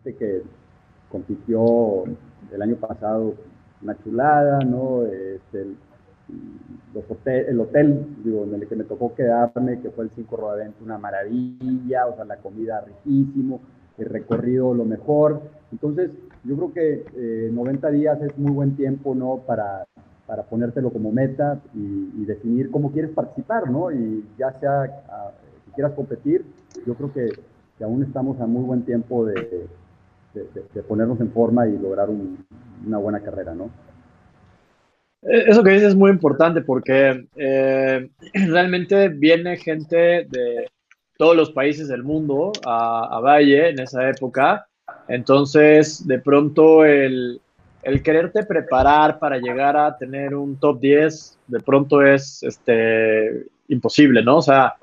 que compitió el año pasado, una chulada, ¿no? Este, el hotel digo, en el que me tocó quedarme, que fue el 5 Rodavento, una maravilla, o sea, la comida riquísimo, el recorrido lo mejor. Entonces, yo creo que 90 eh, días es muy buen tiempo, ¿no? Para, para ponértelo como meta y, definir cómo quieres participar, ¿no? Y ya sea si quieras competir, yo creo que, aún estamos a muy buen tiempo de, de, ponernos en forma y lograr una buena carrera, ¿no? E, eso que dices es muy importante porque eh, realmente viene gente de todos los países del mundo a, Valle en esa época. Entonces, de pronto, el, el, quererte preparar para llegar a tener un top 10, de pronto es este, imposible, ¿no? O sea,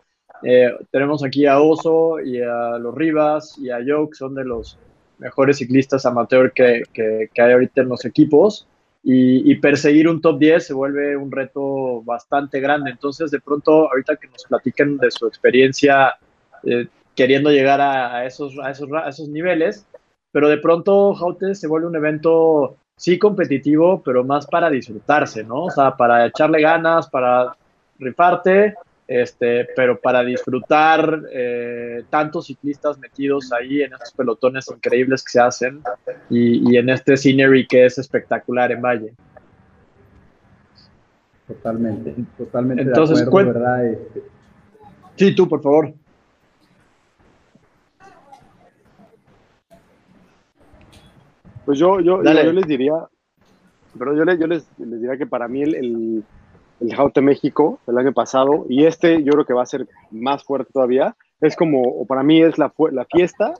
eh, tenemos aquí a Oso y a los Rivas y a Joe, que son de los mejores ciclistas amateur que, que, que hay ahorita en los equipos y, perseguir un top 10 se vuelve un reto bastante grande. Entonces, de pronto, ahorita que nos platiquen de su experiencia eh, queriendo llegar a, esos, a, esos, a esos niveles, pero de pronto Jaute se vuelve un evento sí competitivo, pero más para disfrutarse, ¿no? O sea, para echarle ganas, para rifarte este, pero para disfrutar eh, tantos ciclistas metidos ahí en estos pelotones increíbles que se hacen y, en este scenery que es espectacular en Valle. Totalmente, totalmente Entonces, de acuerdo, ¿verdad? Este, sí, tú, por favor. Pues yo, yo, yo, les diría, pero yo, les, yo les, diría que para mí el el Jaute México el año pasado y este yo creo que va a ser más fuerte todavía. Es como, o para mí es la, la fiesta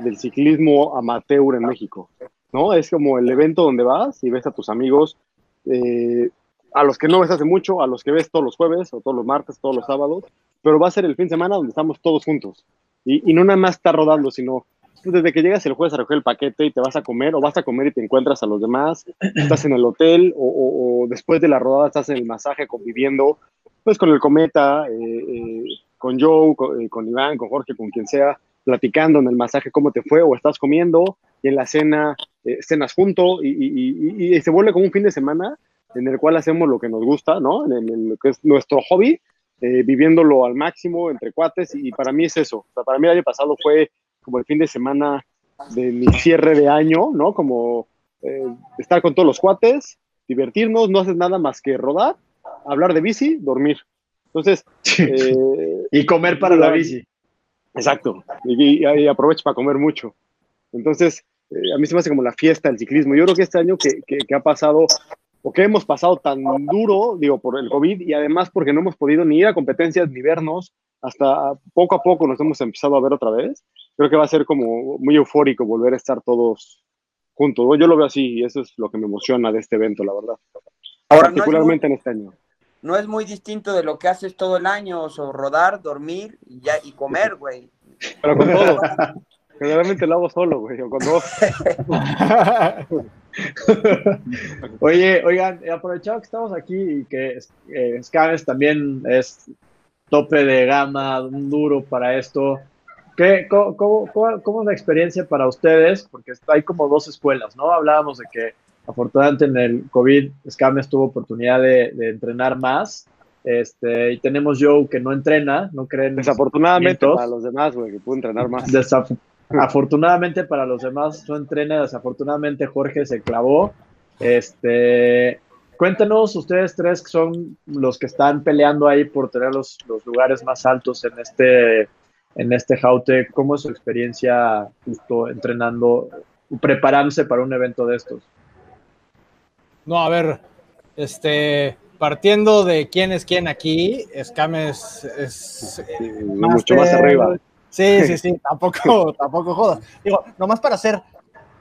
del ciclismo amateur en México, ¿no? Es como el evento donde vas y ves a tus amigos, eh, a los que no ves hace mucho, a los que ves todos los jueves o todos los martes, todos los sábados, pero va a ser el fin de semana donde estamos todos juntos. Y, y no nada más está rodando, sino desde que llegas el jueves a recoger el paquete y te vas a comer, o vas a comer y te encuentras a los demás, estás en el hotel, o, después de la rodada estás en el masaje conviviendo, pues con el cometa, eh, eh, con Joe, eh, con, Iván, con Jorge, con quien sea, platicando en el masaje cómo te fue, o estás comiendo y en la cena cenas junto y, se vuelve como un fin de semana en el cual hacemos lo que nos gusta, ¿no? En, lo que es nuestro hobby, viviéndolo al máximo entre cuates y, para mí es eso. para mí el año pasado fue como el fin de semana de mi cierre de año, ¿no? Como eh, estar con todos los cuates, divertirnos, no haces nada más que rodar, hablar de bici, dormir. Entonces... Eh, y comer para la bici. Exacto, y, aprovecho para comer mucho. Entonces, eh, a mí se me hace como la fiesta del ciclismo. Yo creo que este año que, que, ha pasado, o que hemos pasado tan duro, digo, por el COVID, y además porque no hemos podido ni ir a competencias ni vernos, hasta poco a poco nos hemos empezado a ver otra vez creo que va a ser como muy eufórico volver a estar todos juntos. Yo lo veo así y eso es lo que me emociona de este evento, la verdad. Particularmente en este año. No es muy distinto de lo que haces todo el año, o rodar, dormir y, ya, y comer, güey. Pero con todo. Generalmente lo hago solo, güey, o con dos. Oye, oigan, aprovechado que estamos aquí y que eh, también es tope de gama, un duro para esto. ¿Qué, cómo, cómo, es la experiencia para ustedes? Porque hay como dos escuelas, ¿no? Hablábamos de que afortunadamente en el COVID Scames tuvo oportunidad de, entrenar más. Este, y tenemos Joe que no entrena, no creen. Desafortunadamente para los demás, güey, que pudo entrenar más. afortunadamente para los demás no entrena, desafortunadamente Jorge se clavó. Este, cuéntenos ustedes tres que son los que están peleando ahí por tener los, los lugares más altos en este en este Jaute, ¿cómo es su experiencia justo entrenando, preparándose para un evento de estos? No, a ver, este, partiendo de quién es quién aquí, Escames es, mucho más arriba. Sí, sí, sí, tampoco, tampoco jodas. Digo, nomás para hacer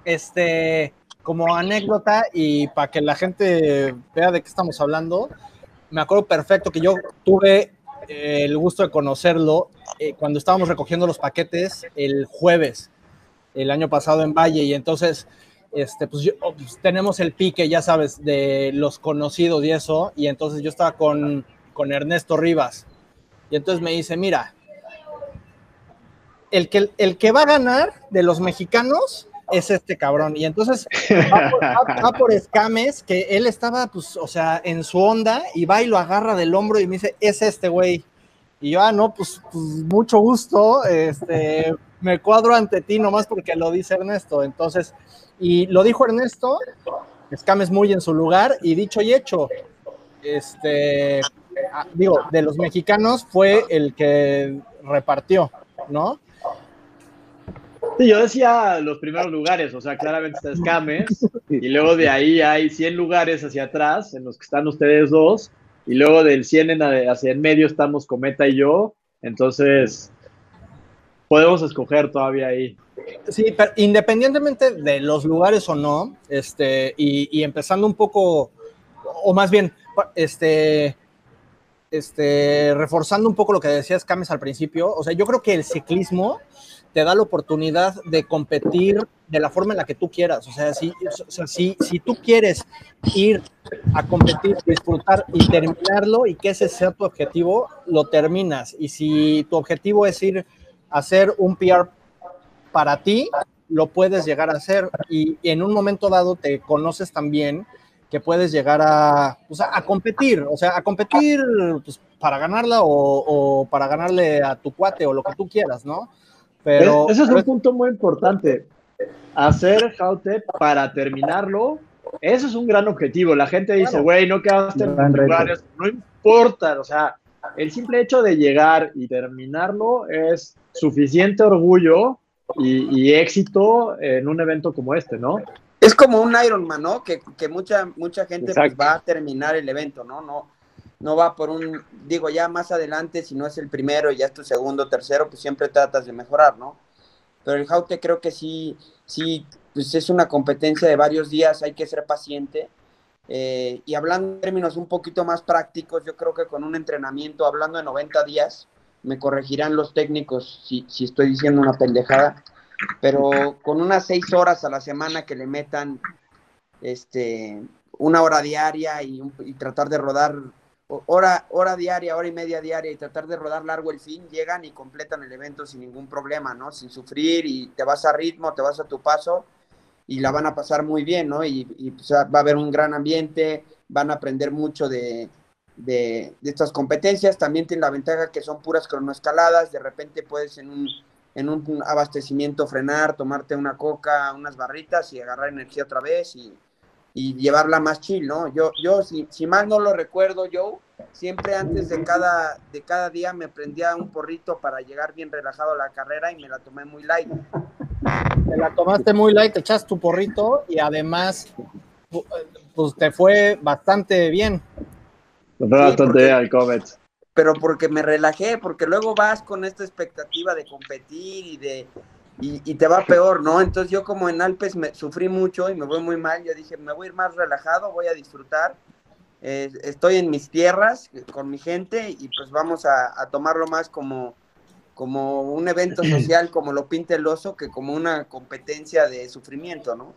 este como anécdota y para que la gente vea de qué estamos hablando, me acuerdo perfecto que yo tuve el gusto de conocerlo eh, cuando estábamos recogiendo los paquetes el jueves, el año pasado en Valle, y entonces, este, pues, oh, pues, tenemos el pique, ya sabes, de los conocidos y eso, y entonces yo estaba con, con Ernesto Rivas, y entonces me dice, mira, el que, el que va a ganar de los mexicanos es este cabrón. Y entonces va por, escames, que él estaba, pues, o sea, en su onda y va y lo agarra del hombro y me dice, es este güey. Y yo, ah, no, pues, pues mucho gusto, este, me cuadro ante ti nomás porque lo dice Ernesto. Entonces, y lo dijo Ernesto, escames muy en su lugar y dicho y hecho, este, ah, digo, de los mexicanos fue el que repartió, ¿no? Sí, yo decía los primeros lugares, o sea, claramente está Escames, y luego de ahí hay 100 lugares hacia atrás en los que están ustedes dos, y luego del 100 en, hacia en medio estamos Cometa y yo, entonces podemos escoger todavía ahí. Sí, pero independientemente de los lugares o no, este, y, y empezando un poco, o más bien, este, este, reforzando un poco lo que decías Cames al principio, o sea, yo creo que el ciclismo te da la oportunidad de competir de la forma en la que tú quieras. O sea, si, si, tú quieres ir a competir, disfrutar y terminarlo y que ese sea tu objetivo, lo terminas. Y si tu objetivo es ir a hacer un PR para ti, lo puedes llegar a hacer. Y en un momento dado te conoces también que puedes llegar a, a competir, o sea, a competir pues, para ganarla o, o, para ganarle a tu cuate o lo que tú quieras, ¿no? Pero, ese es un punto muy importante. Hacer Jaute para terminarlo, eso es un gran objetivo. La gente dice, güey, no quedaste en los lugares, no importa, o sea, el simple hecho de llegar y terminarlo es suficiente orgullo y, éxito en un evento como este, ¿no? Es como un Ironman, ¿no? Que, mucha, mucha gente pues, va a terminar el evento, ¿no? No, no va por un, digo, ya más adelante, si no es el primero ya es tu segundo, tercero, pues siempre tratas de mejorar, ¿no? Pero el Jaute creo que sí, sí, pues es una competencia de varios días, hay que ser paciente. Eh, y hablando en términos un poquito más prácticos, yo creo que con un entrenamiento, hablando de 90 días, me corregirán los técnicos si, si estoy diciendo una pendejada, pero con unas seis horas a la semana que le metan este, una hora diaria y, y tratar de rodar hora, hora diaria, hora y media diaria y tratar de rodar largo el fin, llegan y completan el evento sin ningún problema, ¿no? Sin sufrir y te vas a ritmo, te vas a tu paso y la van a pasar muy bien, ¿no? Y, pues, va a haber un gran ambiente, van a aprender mucho de, de, estas competencias. También tiene la ventaja que son puras cronoescaladas, de repente puedes en un, en un abastecimiento frenar, tomarte una coca, unas barritas y agarrar energía otra vez y, y llevarla más chill, ¿no? Yo, yo si, si mal no lo recuerdo, yo siempre antes de cada, de cada día me prendía un porrito para llegar bien relajado a la carrera y me la tomé muy light. Te la tomaste muy light, te echaste tu porrito y además pues te fue bastante bien. fue bastante bien al Comet. Pero porque me relajé, porque luego vas con esta expectativa de competir y de y, te va peor, ¿no? Entonces yo como en Alpes me sufrí mucho y me voy muy mal, yo dije, me voy a ir más relajado, voy a disfrutar, eh, estoy en mis tierras con mi gente y pues vamos a, tomarlo más como, como un evento social, como lo pinta el oso, que como una competencia de sufrimiento, ¿no?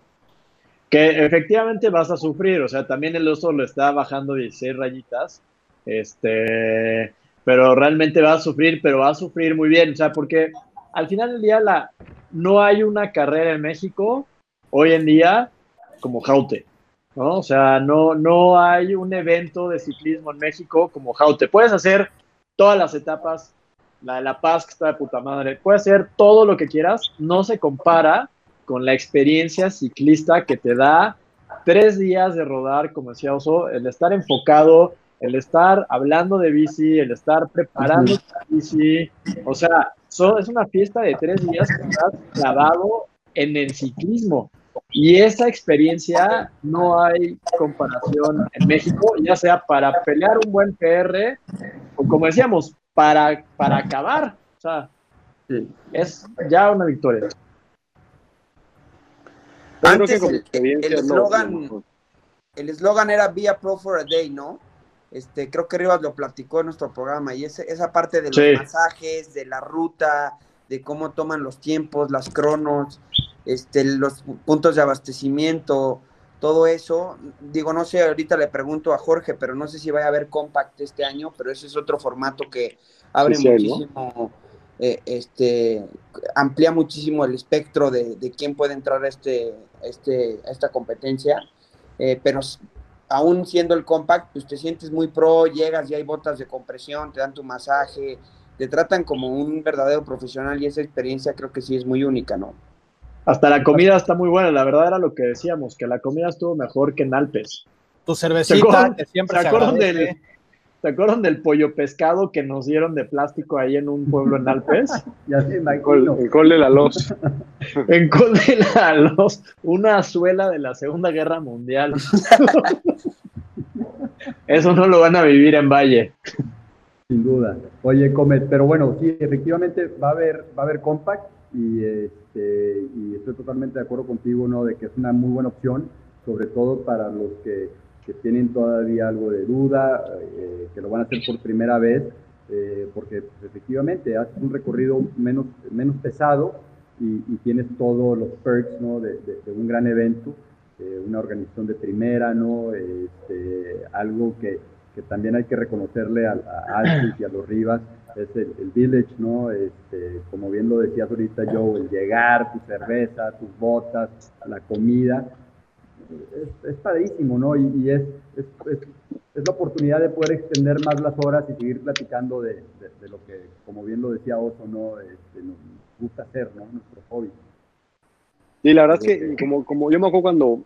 Que efectivamente vas a sufrir, o sea, también el oso lo está bajando 16 rayitas, este, pero realmente va a sufrir, pero va a sufrir muy bien, o sea, porque al final del día la, no hay una carrera en México hoy en día como Jaute. ¿no? O sea, no, no hay un evento de ciclismo en México como Jaute. Puedes hacer todas las etapas, la de La Paz que está de puta madre, puedes hacer todo lo que quieras, no se compara con la experiencia ciclista que te da tres días de rodar, como decía Oso, el estar enfocado, el estar hablando de bici, el estar preparando la bici, o sea, es una fiesta de tres días que estás clavado en el ciclismo. Y esa experiencia no hay comparación en México, ya sea para pelear un buen PR o como decíamos, para, para acabar. O sea, es ya una victoria. Antes el eslogan el eslogan era Be a Pro for a Day, ¿no? Este, creo que Rivas lo platicó en nuestro programa y ese, esa parte de los masajes, de la ruta, de cómo toman los tiempos, las cronos, este, los puntos de abastecimiento, todo eso. Digo, no sé, ahorita le pregunto a Jorge, pero no sé si vaya a haber compact este año, pero ese es otro formato que abre muchísimo eh, este, amplía muchísimo el espectro de, de, quién puede entrar a, este, este, esta competencia, eh, pero aún siendo el compact, pues te sientes muy pro, llegas y hay botas de compresión, te dan tu masaje, te tratan como un verdadero profesional y esa experiencia creo que sí es muy única, ¿no? Hasta la comida está muy buena, la verdad era lo que decíamos, que la comida estuvo mejor que en Alpes. Tu cervecita, que siempre se, acuerdan del, ¿Se acuerdan del pollo pescado que nos dieron de plástico ahí en un pueblo en Alpes? en Col de la Los. en Col de la Los, una suela de la Segunda Guerra Mundial. Eso no lo van a vivir en Valle. Sin duda. Oye, Comet, pero bueno, sí, efectivamente va a haber, va a haber compact y, este, y estoy totalmente de acuerdo contigo, ¿no? De que es una muy buena opción, sobre todo para los que, que tienen todavía algo de duda, eh, que lo van a hacer por primera vez, eh, porque efectivamente haces un recorrido menos, menos pesado y, tienes todos los perks, ¿no? de, de, un gran evento, eh, una organización de primera, ¿no? Este, algo que, que, también hay que reconocerle a, a y a los Rivas, es el, village, ¿no? Este, como bien lo decías ahorita, Joe, el llegar, tu cerveza, tus botas, la comida, es, es padrísimo, ¿no? Y, es, es, es, la oportunidad de poder extender más las horas y seguir platicando de, de, lo que, como bien lo decía Oso, ¿no? Este, nos gusta hacer, ¿no? Nuestro hobby. Y la verdad es que, como, como yo me acuerdo cuando,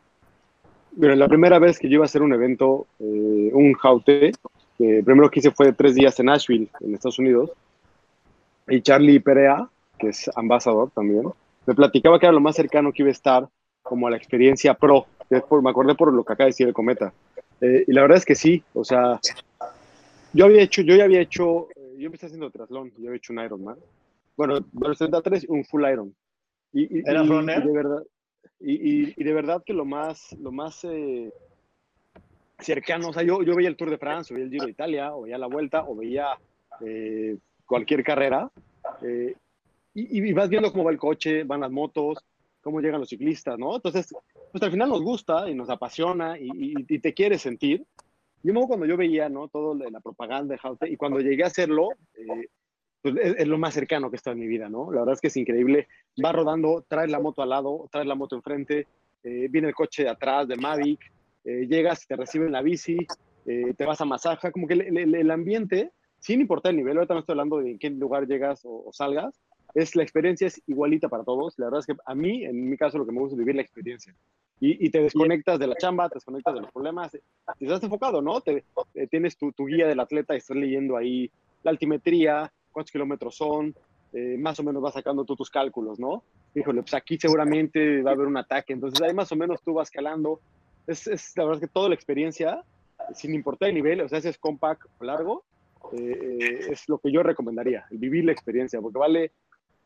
bueno, la primera vez que yo iba a hacer un evento, eh, un jaute, que primero que hice fue tres días en Nashville, en Estados Unidos, y Charlie Perea, que es ambasador también, me platicaba que era lo más cercano que iba a estar como a la experiencia pro, por, me acordé por lo que acaba de decir el cometa. Eh, y la verdad es que sí, o sea, yo había hecho, yo ya había hecho, eh, yo empecé haciendo triatlón, yo había hecho un Ironman. Bueno, los 73, un full Iron. Y, y, runner? Y de verdad, y, y, de verdad que lo más, lo más eh, cercano, o sea, yo, yo veía el Tour de France, o veía el Giro de Italia, o veía la Vuelta, o veía cualquier carrera, y, vas viendo cómo va el coche, van las motos, cómo llegan los ciclistas, ¿no? Entonces, pues al final nos gusta y nos apasiona y, te quieres sentir. Yo me cuando yo veía, ¿no? Todo la propaganda de y cuando llegué a hacerlo, eh, pues es, lo más cercano que está en mi vida, ¿no? La verdad es que es increíble. Va rodando, traes la moto al lado, traes la moto enfrente, eh, viene el coche de atrás de Mavic, eh, llegas, te reciben la bici, te vas a masaja, como que el, ambiente, sin importar el nivel, ahorita no estoy hablando de en qué lugar llegas o salgas, es la experiencia es igualita para todos. La verdad es que a mí, en mi caso, lo que me gusta es vivir la experiencia. Y, te desconectas de la chamba, te desconectas de los problemas, y estás enfocado, ¿no? Te, eh, tienes tu, guía del atleta y estás leyendo ahí la altimetría, cuántos kilómetros son, eh, más o menos vas sacando tú tus cálculos, ¿no? Híjole, pues aquí seguramente va a haber un ataque, entonces ahí más o menos tú vas calando. Es, es la verdad es que toda la experiencia, sin importar el nivel, o sea, si es compact o largo, eh, es lo que yo recomendaría, vivir la experiencia, porque vale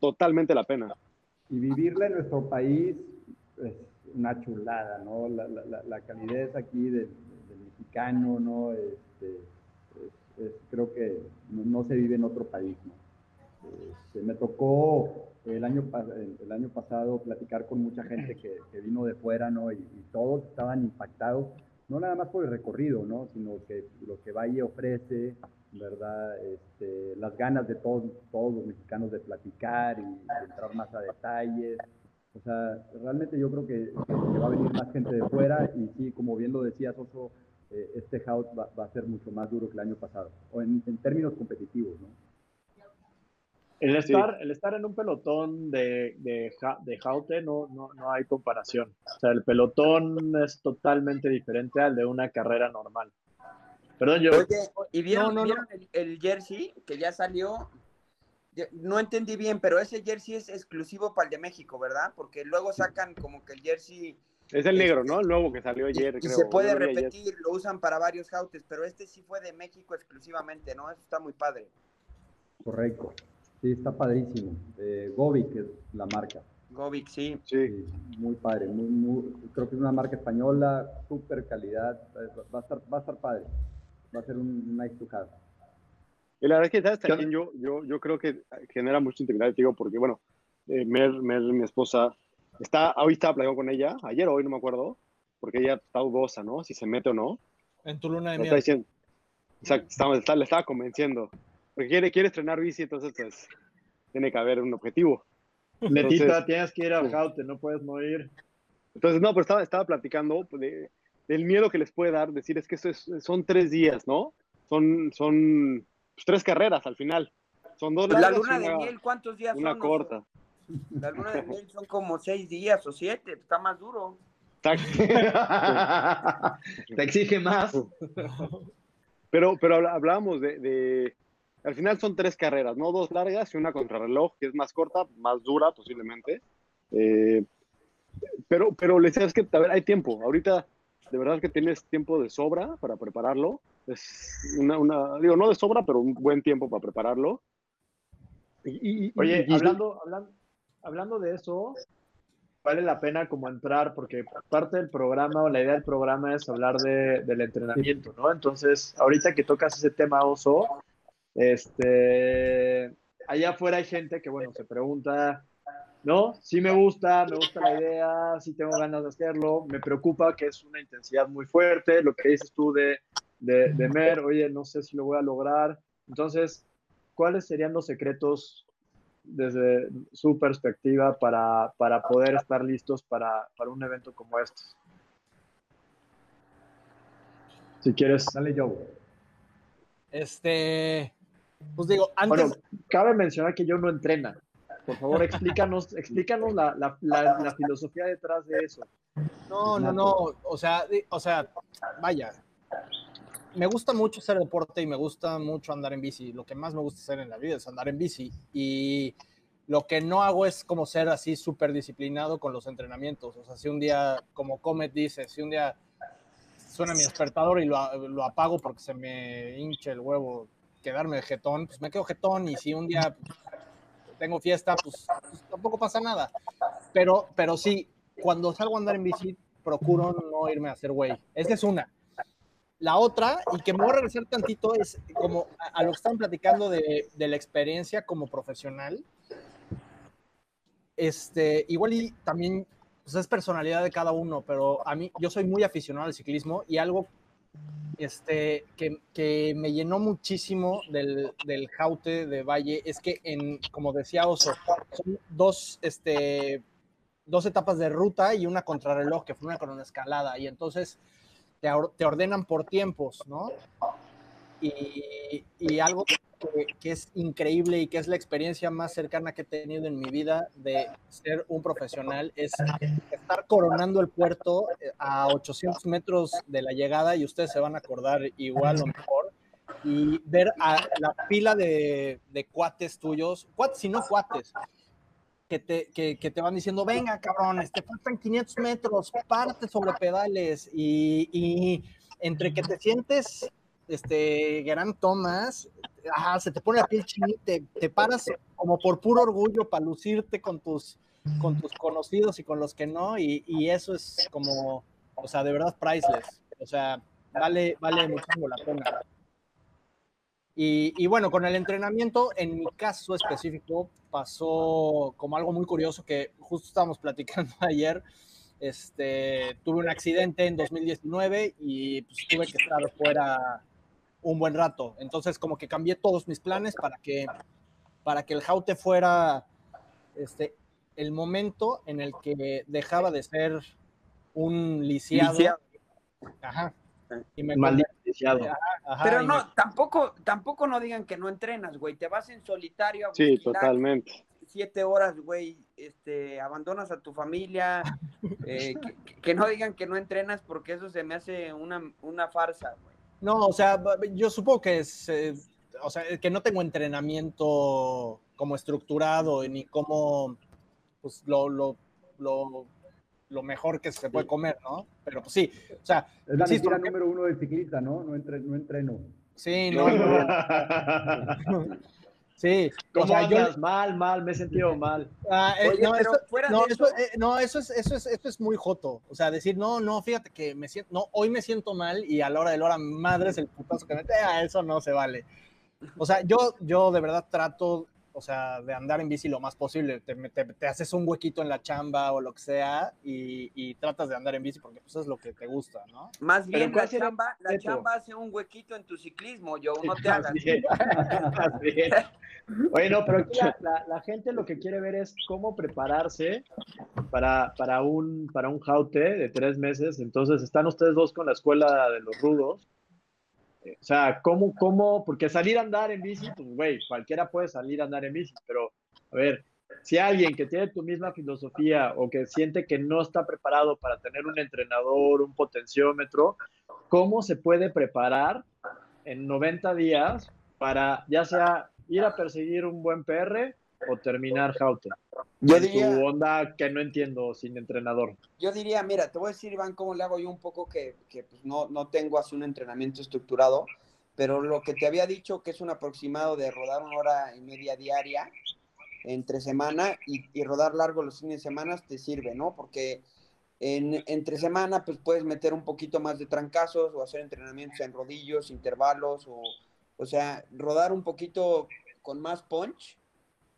totalmente la pena. Y vivirla en nuestro país es una chulada, ¿no? La, la, la calidez aquí del, mexicano, ¿no? Este, creo que no, se vive en otro país, ¿no? Este, me tocó el año, el, año pasado platicar con mucha gente que, que vino de fuera, ¿no? Y, y, todos estaban impactados, no nada más por el recorrido, ¿no? Sino que lo que Valle ofrece, ¿verdad? Este, las ganas de todos, todos los mexicanos de platicar y de entrar más a detalles. O sea, realmente yo creo que, va a venir más gente de fuera y sí, como bien lo decía Soso, eh, este house va, a ser mucho más duro que el año pasado, o en, términos competitivos, ¿no? El estar, el estar en un pelotón de, de, de Jaute no, no, no, hay comparación. O sea, el pelotón es totalmente diferente al de una carrera normal. Perdón, yo. Oye, ¿y vieron, El, jersey que ya salió? No entendí bien, pero ese jersey es exclusivo para el de México, ¿verdad? Porque luego sacan como que el jersey. Es el negro, ¿no? El nuevo que salió ayer. Y, se puede repetir, lo usan para varios jautes, pero este sí fue de México exclusivamente, ¿no? Eso está muy padre. Correcto. Sí, está padrísimo. Eh, Govic es la marca. Govic, sí. sí. muy padre. Muy, creo que es una marca española, súper calidad. Va a estar, va a estar padre va a ser un nice to have. Y la verdad es que, ¿sabes? También yo, yo, yo creo que genera mucha integridad, digo, porque, bueno, eh, Mer, Mer, mi esposa, está, hoy estaba platicando con ella, ayer o hoy no me acuerdo, porque ella está dudosa, ¿no? Si se mete o no. En tu luna de miel. exacto, le estaba convenciendo. Porque quiere, quiere estrenar bici, entonces, pues, tiene que haber un objetivo. Letita, tienes que ir al Jaute, no puedes no ir. Entonces, no, pero estaba, estaba platicando de, del miedo que les puede dar, decir, es que esto son tres días, ¿no? Son, son pues, tres carreras al final. Son dos La luna de miel, ¿cuántos días una son? Una corta. La luna de miel son como seis días o siete, está más duro. Te exige más. Pero, pero hablábamos de, Al final son tres carreras, ¿no? Dos largas y una contrarreloj, que es más corta, más dura posiblemente. Eh, pero, pero le decía, que, a ver, hay tiempo. Ahorita, de verdad que tienes tiempo de sobra para prepararlo. Es una, una digo, no de sobra, pero un buen tiempo para prepararlo. Y, Oye, hablando, hablando, hablando de eso, vale la pena como entrar, porque parte del programa o la idea del programa es hablar de, del entrenamiento, ¿no? Entonces, ahorita que tocas ese tema, Oso, este, allá afuera hay gente que, bueno, se pregunta, ¿no? Sí me gusta, me gusta la idea, sí tengo ganas de hacerlo, me preocupa que es una intensidad muy fuerte, lo que dices tú de, de, de Mer, oye, no sé si lo voy a lograr. Entonces, ¿cuáles serían los secretos desde su perspectiva para, para poder estar listos para, para, un evento como este? Si quieres, dale yo. Este, pues digo, antes... Bueno, cabe mencionar que yo no entrena. Por favor, explícanos, explícanos la, la, la, filosofía detrás de eso. No, no, no, o sea, o sea, vaya, me gusta mucho hacer deporte y me gusta mucho andar en bici. Lo que más me gusta hacer en la vida es andar en bici. Y lo que no hago es como ser así súper disciplinado con los entrenamientos. O sea, si un día, como Comet dice, si un día suena mi despertador y lo, apago porque se me hinche el huevo quedarme jetón, pues me quedo jetón. Y si un día tengo fiesta, pues, pues, tampoco pasa nada. Pero, pero sí, cuando salgo a andar en bici, procuro no irme a hacer güey. Esa es una. La otra, y que me voy a regresar tantito, es como a, lo que están platicando de, la experiencia como profesional. Este, igual y también pues es personalidad de cada uno, pero a mí, yo soy muy aficionado al ciclismo y algo este, que, me llenó muchísimo del, del, Jaute de Valle es que, en, como decía Oso, son dos, este, dos etapas de ruta y una contrarreloj, que fue una con una escalada. Y entonces te, ordenan por tiempos, ¿no? Y, algo que, es increíble y que es la experiencia más cercana que he tenido en mi vida de ser un profesional es estar coronando el puerto eh, a 800 metros de la llegada y ustedes se van a acordar igual o mejor y ver a la pila de, de cuates tuyos, cuates y no cuates, que te, que, que te van diciendo, venga, cabrón, te faltan 500 metros, parte sobre pedales y, y entre que te sientes este gran Thomas, ajá, se te pone la piel chinita, te, te, paras como por puro orgullo para lucirte con tus, con tus conocidos y con los que no, y, y, eso es como, o sea, de verdad priceless, o sea, vale, vale muchísimo la pena. Y, bueno, con el entrenamiento, en mi caso específico, pasó como algo muy curioso que justo estábamos platicando ayer. Este, tuve un accidente en 2019 y pues, tuve que estar fuera un buen rato. Entonces, como que cambié todos mis planes para que, para que el Jaute fuera este, el momento en el que dejaba de ser un lisiado. Ajá. Y me Maldito pero no, tampoco, tampoco no digan que no entrenas, güey. Te vas en solitario a Sí, totalmente. Siete horas, güey, este, abandonas a tu familia. Eh, que, no digan que no entrenas porque eso se me hace una, una farsa, güey. No, o sea, yo supongo que es, eh, o sea, que no tengo entrenamiento como estructurado ni como, pues, lo, lo, lo lo mejor que se puede comer, ¿no? Pero pues sí, o sea... Es la mentira número uno del ciclista, ¿no? No, no entreno. Sí, no. sí. ¿Cómo o sea, yo... Mal, mal, me he sentido mal. Ah, eh, no, eso, no, eso, eh, no eso, es, eso, es, eso es muy joto. O sea, decir, no, no, fíjate que me siento, no, hoy me siento mal y a la hora de la hora, madre es el putazo que me... Ah, eso no se vale. O sea, yo, yo de verdad trato o sea, de andar en bici lo más posible. Te, te, haces un huequito en la chamba o lo que sea y, tratas de andar en bici porque pues, eso es lo que te gusta, ¿no? Más bien, la chamba, la chamba hace un huequito en tu ciclismo, yo, no te hagas. Oye, no, pero la, gente lo que quiere ver es cómo prepararse para, para, un, para un jaute de tres meses. Entonces, están ustedes dos con la escuela de los rudos o sea, ¿cómo, cómo? Porque salir a andar en bici, pues, güey, cualquiera puede salir a andar en bici, pero, a ver, si alguien que tiene tu misma filosofía o que siente que no está preparado para tener un entrenador, un potenciómetro, ¿cómo se puede preparar en 90 días para ya sea ir a perseguir un buen PR o terminar Jaute? Yo diría. Tu onda que no entiendo sin entrenador. Yo diría, mira, te voy a decir, Iván, cómo le hago yo un poco que, que pues no, no tengo así un entrenamiento estructurado, pero lo que te había dicho que es un aproximado de rodar una hora y media diaria entre semana y, y rodar largo los fines de semana te sirve, ¿no? Porque en, entre semana pues puedes meter un poquito más de trancazos o hacer entrenamientos en rodillos, intervalos o, o sea, rodar un poquito con más punch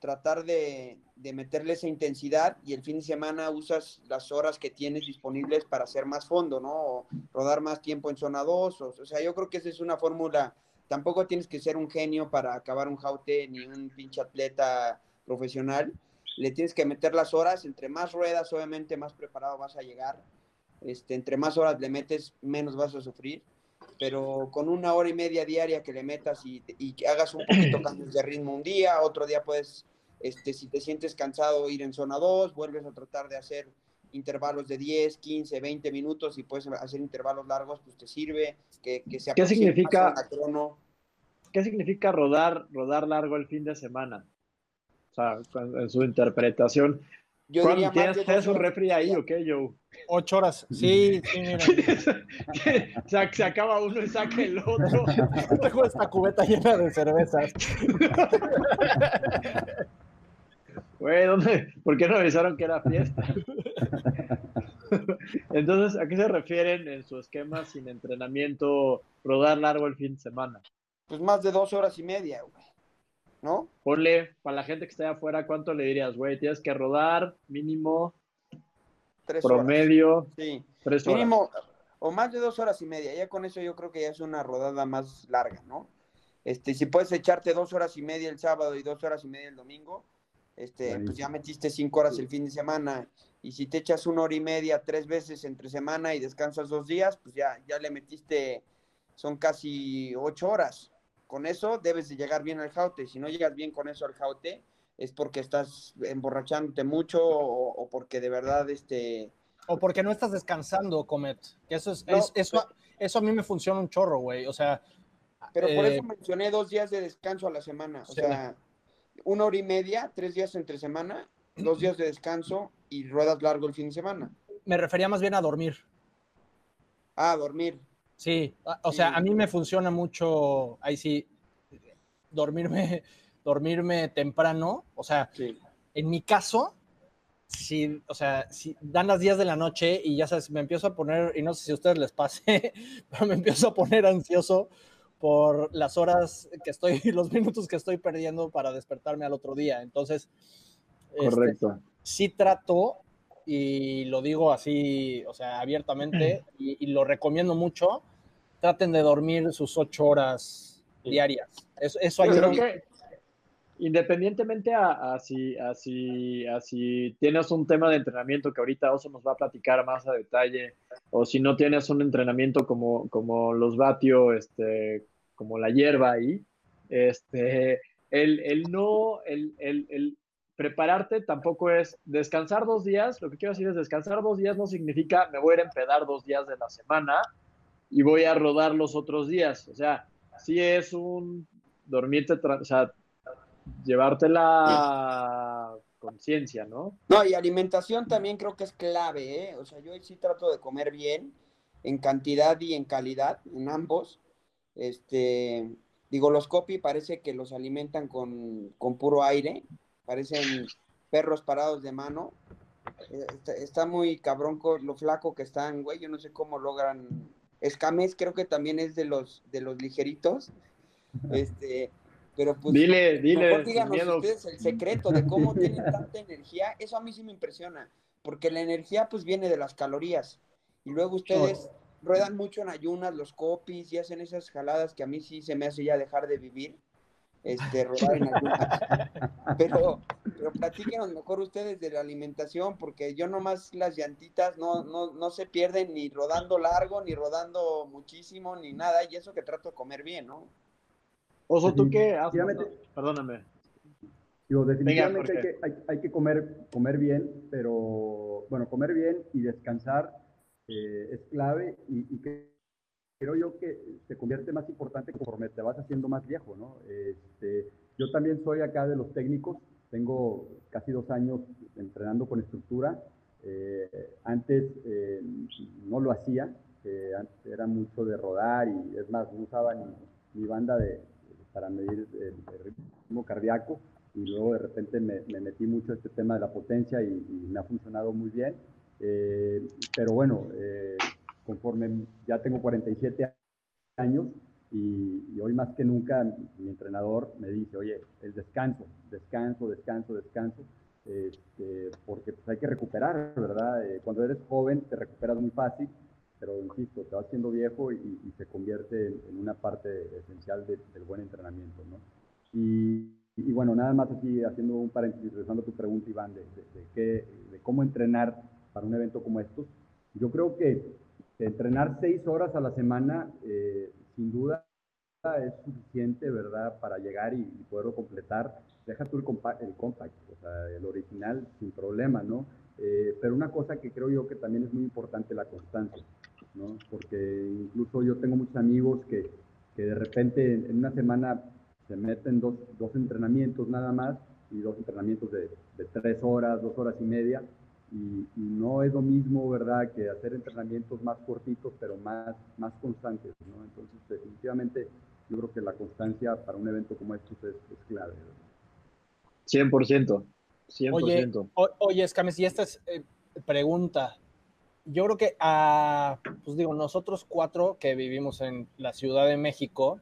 tratar de, meterle esa intensidad y el fin de semana usas las horas que tienes disponibles para hacer más fondo, ¿no? O rodar más tiempo en zona 2. O, sea, yo creo que esa es una fórmula. Tampoco tienes que ser un genio para acabar un jaute ni un pinche atleta profesional. Le tienes que meter las horas. Entre más ruedas, obviamente, más preparado vas a llegar. Este, entre más horas le metes, menos vas a sufrir pero con una hora y media diaria que le metas y, y hagas un poquito cambios de ritmo un día, otro día puedes este, si te sientes cansado, ir en zona 2, vuelves a tratar de hacer intervalos de 10, 15, 20 minutos y puedes hacer intervalos largos, pues te sirve. Que, que ¿Qué significa, ¿Qué significa rodar, rodar largo el fin de semana? O sea, en su interpretación. Yo diría ¿Tienes, un refri ahí o qué, Joe? Ocho horas. Sí, sí, mira. se, se, acaba uno y saca el otro. Tengo esta cubeta llena de cervezas. Güey, ¿dónde? ¿Por qué no avisaron que era fiesta? Entonces, ¿a qué se refieren en su esquema sin entrenamiento, rodar largo el fin de semana? Pues más de dos horas y media, güey. ¿No? Ponle, para la gente que está afuera, ¿cuánto le dirías, güey? Tienes que rodar mínimo tres promedio. Sí. Tres horas. Mínimo, o más de dos horas y media. Ya con eso yo creo que ya es una rodada más larga, ¿no? Este, si puedes echarte dos horas y media el sábado y dos horas y media el domingo, este, pues ya metiste cinco horas el fin de semana y si te echas una hora y media tres veces entre semana y descansas dos días, pues ya, ya le metiste, son casi ocho horas. Con eso debes de llegar bien al jaute. Si no llegas bien con eso al jaute, es porque estás emborrachándote mucho o, porque de verdad este... O porque no estás descansando, Comet. Que eso es, eso, eso a mí me funciona un chorro, güey. O sea... Pero por eso eh, mencioné dos días de descanso a la semana. O sea una hora y media, tres días entre semana, dos días de descanso y ruedas largo el fin de semana. Me refería más bien a dormir. Ah, dormir. Sí, o sea, a mí me funciona mucho, ahí sí, dormirme, dormirme temprano. O sea, en mi caso, si, o sea, si dan las 10 de la noche y ya sabes, me empiezo a poner, y no sé si a ustedes les pase, pero me empiezo a poner ansioso por las horas que estoy, los minutos que estoy perdiendo para despertarme al otro día. Entonces, este, correcto. sí trato y lo digo así, o sea, abiertamente y, lo recomiendo mucho. Traten de dormir sus ocho horas diarias. Eso, eso ayuda. Que, independientemente a, si, a, si, tienes un tema de entrenamiento que ahorita Oso nos va a platicar más a detalle, o si no tienes un entrenamiento como, como los vatio, este, como la hierba ahí, este, el, el no, el, el, el, prepararte tampoco es descansar dos días, lo que quiero decir es descansar dos días no significa me voy a ir a empedar dos días de la semana y voy a rodar los otros días, o sea, si es un dormirte, o sea, llevarte la conciencia, ¿no? No, y alimentación también creo que es clave, ¿eh? O sea, yo sí trato de comer bien, en cantidad y en calidad, en ambos, este, digo, los copy parece que los alimentan con, puro aire, parecen perros parados de mano. Eh, está, muy cabrón con lo flaco que están, güey. Yo no sé cómo logran. Escames creo que también es de los de los ligeritos. Este, Pero pues, dile, dile, mejor díganos ustedes el secreto de cómo tienen tanta energía. Eso a mí sí me impresiona, porque la energía pues viene de las calorías. Y luego ustedes ruedan mucho en ayunas, los copies y hacen esas jaladas que a mí sí se me hace ya dejar de vivir este, rodar en Pero, pero platíquenos mejor ustedes de la alimentación, porque yo nomás las llantitas no, no, no se pierden ni rodando largo, ni rodando muchísimo, ni nada, y eso que trato de comer bien, ¿no? Oso, ¿tú qué Perdóname. Digo, definitivamente hay, que, hay, que, comer, comer bien, pero bueno, comer bien y descansar eh, es clave y, y que creo yo que se convierte más importante conforme te vas haciendo más viejo, ¿no? Este, yo también soy acá de los técnicos, tengo casi dos años entrenando con estructura. Eh, antes eh, no lo hacía, antes era mucho de rodar y es más, no usaba ni, mi banda de, para medir el, ritmo cardíaco y luego de repente me, metí mucho a este tema de la potencia y, me ha funcionado muy bien. pero bueno, conforme ya tengo 47 años y, hoy más que nunca mi entrenador me dice, oye, el descanso, descanso, descanso, descanso, este, porque pues hay que recuperar, ¿verdad? Eh, cuando eres joven te recuperas muy fácil, pero insisto, te vas siendo viejo y, se convierte en, una parte esencial del buen entrenamiento, ¿no? Y, bueno, nada más así, haciendo un paréntesis, regresando a tu pregunta, Iván, de, qué, de cómo entrenar para un evento como estos, yo creo que entrenar seis horas a la semana, eh, sin duda, es suficiente, ¿verdad?, para llegar y, poderlo completar. Deja tú el, compact, el compact, o sea, el original, sin problema, ¿no? Eh, pero una cosa que creo yo que también es muy importante, la constancia, ¿no? Porque incluso yo tengo muchos amigos que, que de repente en una semana se meten dos, dos entrenamientos nada más y dos entrenamientos de, de tres horas, dos horas y media, y, no es lo mismo, ¿verdad?, que hacer entrenamientos más cortitos, pero más, más constantes, ¿no? Entonces, definitivamente, yo creo que la constancia para un evento como este es, es clave. 100%. 100%. Oye, oye Escames, y esta es eh, pregunta. Yo creo que a, pues digo, nosotros cuatro que vivimos en la Ciudad de México,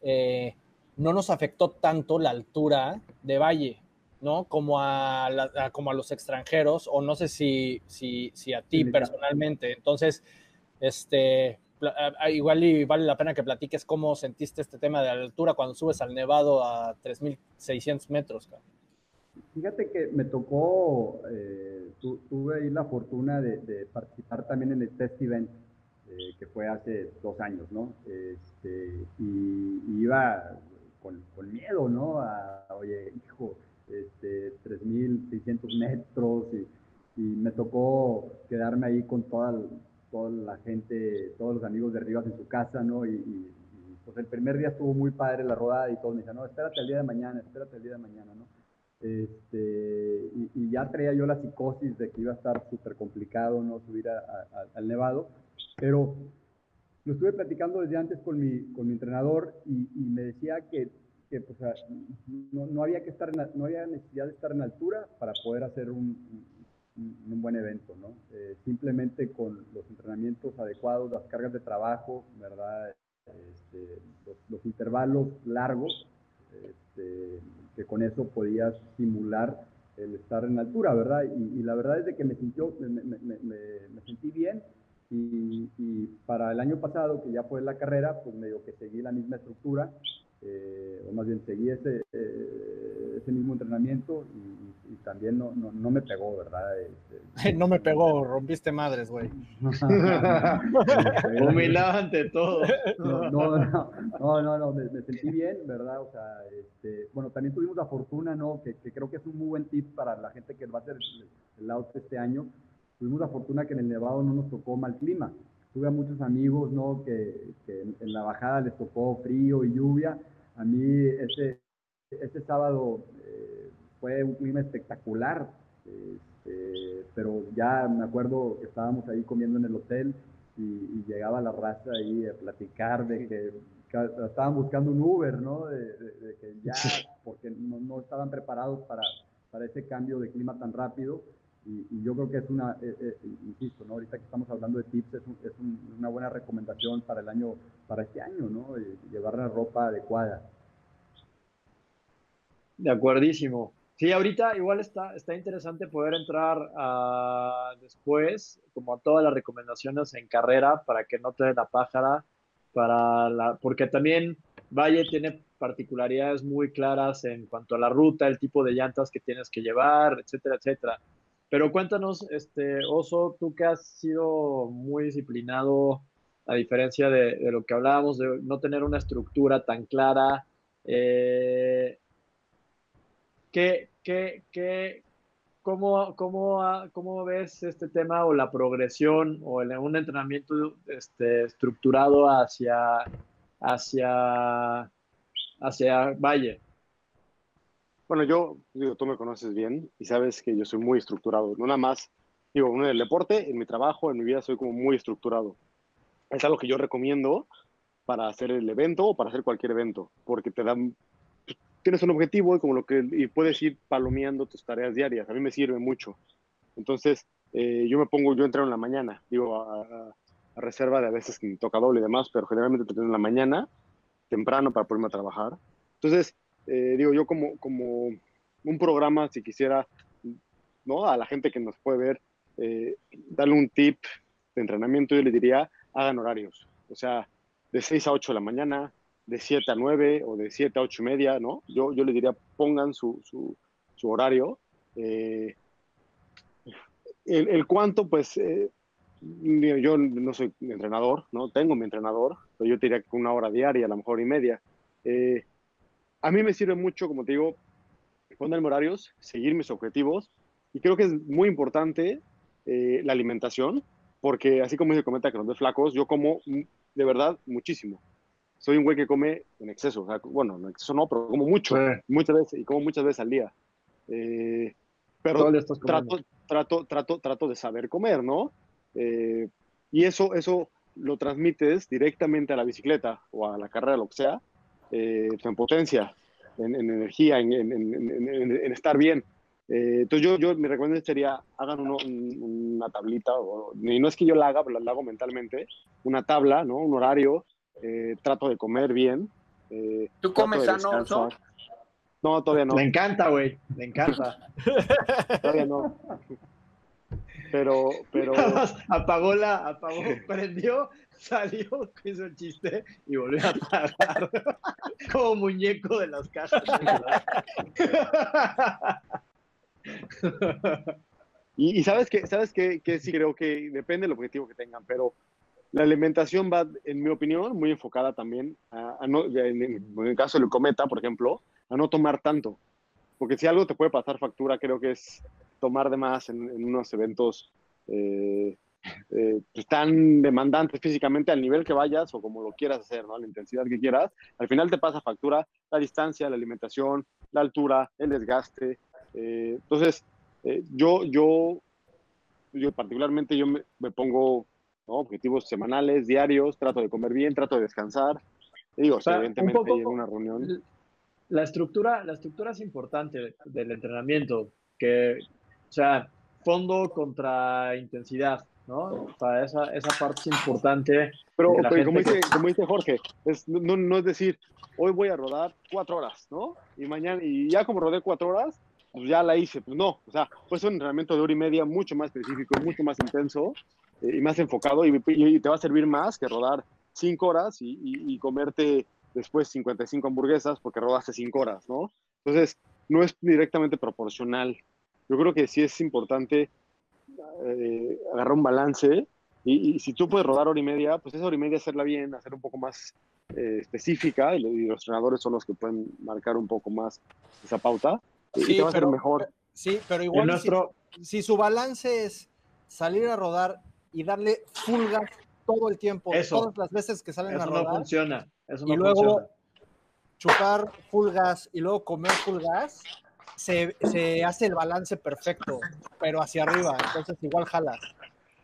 eh, no nos afectó tanto la altura de Valle. ¿no? Como a, como a los extranjeros, o no sé si, si, si a ti personalmente. Entonces, este, igual y vale la pena que platiques cómo sentiste este tema de la altura cuando subes al nevado a 3.600 metros. Fíjate que me tocó, eh, tuve ahí la fortuna de, participar también en el Test Event, eh, que fue hace dos años, ¿no? Este, y, iba con, con, miedo, ¿no? A, oye, hijo, este, 3.600 metros y, me tocó quedarme ahí con toda, la gente, todos los amigos de Rivas en su casa, ¿no? Y, pues el primer día estuvo muy padre la rodada y todos me decían, no, espérate el día de mañana, espérate el día de mañana, ¿no? Este, y, ya traía yo la psicosis de que iba a estar súper complicado, ¿no? Subir al Nevado, pero lo estuve platicando desde antes con mi, con mi entrenador y, me decía que que pues, no, no, había que estar no había necesidad de estar en altura para poder hacer un, un, buen evento, ¿no? Eh, simplemente con los entrenamientos adecuados, las cargas de trabajo, ¿verdad? Este, los, intervalos largos, este, que con eso podías simular el estar en altura, ¿verdad? Y, la verdad es de que me, sintió, me, sentí bien y, para el año pasado, que ya fue la carrera, pues me digo que seguí la misma estructura eh, o más bien seguí ese, eh, mismo entrenamiento también no, no, no, me pegó, ¿verdad? Este, no me pegó, rompiste madres, güey. Humilado ante todo. No, no, no, no, me, sentí bien, ¿verdad? O sea, este, bueno, también tuvimos la fortuna, ¿no? Que, creo que es un muy buen tip para la gente que va a hacer el, el este año. Tuvimos la fortuna que en el Nevado no nos tocó mal clima tuve a muchos amigos, ¿no? Que, que, en la bajada les tocó frío y lluvia, a mí ese, ese sábado fue un clima espectacular, este, pero ya me acuerdo que estábamos ahí comiendo en el hotel y, llegaba la raza ahí a platicar de que, estaban buscando un Uber, ¿no? De, que ya, porque no, no, estaban preparados para, para ese cambio de clima tan rápido. Y, yo creo que es una, eh, eh, insisto, ¿no? ahorita que estamos hablando de tips, es, es una buena recomendación para el año, para este año, ¿no? llevar la ropa adecuada. De acuerdísimo. Sí, ahorita igual está, está interesante poder entrar a, después, como a todas las recomendaciones en carrera, para que no te den la pájara, para la, porque también Valle tiene particularidades muy claras en cuanto a la ruta, el tipo de llantas que tienes que llevar, etcétera, etcétera. Pero cuéntanos, este, Oso, tú que has sido muy disciplinado, a diferencia de, de lo que hablábamos, de no tener una estructura tan clara, eh, ¿qué, qué, qué, cómo, cómo, cómo, ves este tema o la progresión o un entrenamiento este, estructurado hacia, hacia, hacia Valle? Bueno, yo, digo, tú me conoces bien y sabes que yo soy muy estructurado. No nada más, digo, en el deporte, en mi trabajo, en mi vida, soy como muy estructurado. Es algo que yo recomiendo para hacer el evento o para hacer cualquier evento, porque te dan, tienes un objetivo y como lo que y puedes ir palomeando tus tareas diarias. A mí me sirve mucho. Entonces, eh, yo me pongo, yo entreno en la mañana, digo, a, reserva de a veces que me toca doble y demás, pero generalmente entreno en la mañana, temprano para ponerme a trabajar. Entonces, eh, digo, yo como, como un programa, si quisiera, ¿no? A la gente que nos puede ver, eh, darle un tip de entrenamiento, yo le diría, hagan horarios. O sea, de 6 a 8 de la mañana, de 7 a 9 o de 7 a 8 y media, ¿no? Yo, yo le diría, pongan su, su, horario. Eh, el, cuánto, pues, eh, yo no soy entrenador, ¿no? Tengo mi entrenador, pero yo diría que una hora diaria, a lo mejor y media. Eh, a mí me sirve mucho, como te digo, ponerme horarios, seguir mis objetivos, y creo que es muy importante la alimentación, porque así como se comenta que nos ve flacos, yo como de verdad muchísimo. Soy un güey que come en exceso, o sea, bueno, en exceso no, pero como mucho, muchas veces, y como muchas veces al día. Eh, pero trato, trato, trato, trato de saber comer, ¿no? Eh, y eso, eso lo transmites directamente a la bicicleta o a la carrera, lo que sea, eh, en potencia, en, energía, en, en, estar bien. Eh, entonces yo, yo mi recomendación sería, hagan una tablita, y no es que yo la haga, pero la hago mentalmente, una tabla, ¿no? Un horario, eh, trato de comer bien. Eh, ¿Tú comes sano, No, todavía no. Me encanta, güey, me encanta. todavía no. Pero, pero. apagó la, apagó, prendió, salió, hizo el chiste y volvió a apagar. Como muñeco de las cajas. y, sabes que, sabes que, que, sí creo que depende del objetivo que tengan, pero la alimentación va, en mi opinión, muy enfocada también en, el caso del cometa, por ejemplo, a no tomar tanto. Porque si algo te puede pasar factura, creo que es tomar de más en, unos eventos eh, eh, pues, tan demandantes físicamente al nivel que vayas o como lo quieras hacer, ¿no? la intensidad que quieras, al final te pasa factura la distancia, la alimentación, la altura, el desgaste, eh, entonces, eh, yo, yo, yo particularmente yo me, pongo objetivos semanales, diarios, trato de comer bien, trato de descansar. digo, evidentemente en una reunión. La estructura, la estructura es importante del entrenamiento, que, o sea, fondo contra intensidad, ¿no? O sea, esa, esa parte es importante. Pero, como, dice, como, dice, Jorge, es, no, no, es decir, hoy voy a rodar cuatro horas, ¿no? Y mañana, y ya como rodé cuatro horas, pues ya la hice. Pues no, o sea, pues un entrenamiento de hora y media mucho más específico, mucho más intenso y más enfocado y, te va a servir más que rodar cinco horas y, comerte después 55 hamburguesas porque rodaste cinco horas, ¿no? Entonces, no es directamente proporcional. Yo creo que sí es importante eh, agarrar un balance y, si tú puedes rodar hora y media, pues esa hora y media hacerla bien, hacer un poco más eh, específica y, los entrenadores son los que pueden marcar un poco más esa pauta sí, va a ser mejor. Sí, pero igual si, su balance es salir a rodar y darle full gas todo el tiempo, todas las veces que salen a rodar. No funciona. Eso y luego chupar full gas y luego comer full gas, se, hace el balance perfecto, pero hacia arriba, entonces igual jala.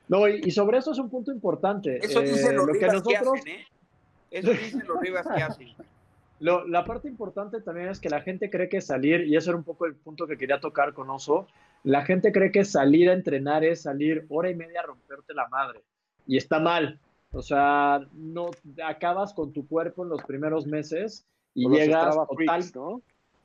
No, y, sobre eso es un punto importante. Eso dicen eh, los lo que nosotros... ¿eh? Eso dicen los rivas que hacen la parte importante también es que la gente cree que salir, y eso era un poco el punto que quería tocar con Oso, la gente cree que salir a entrenar es salir hora y media a romperte la madre. Y está mal. O sea, no acabas con tu cuerpo en los primeros meses y llegas total,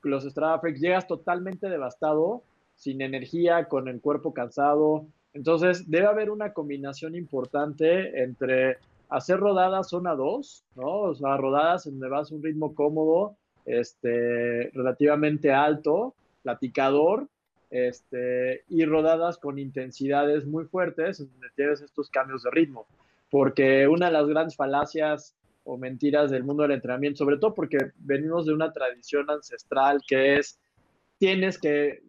los Strava Freaks, llegas totalmente devastado, sin energía, con el cuerpo cansado. Entonces, debe haber una combinación importante entre hacer rodadas zona 2, ¿no? O sea, rodadas en donde vas a un ritmo cómodo, este, relativamente alto, platicador, este, y rodadas con intensidades muy fuertes, donde tienes estos cambios de ritmo. Porque una de las grandes falacias o mentiras del mundo del entrenamiento, sobre todo porque venimos de una tradición ancestral que es, tienes que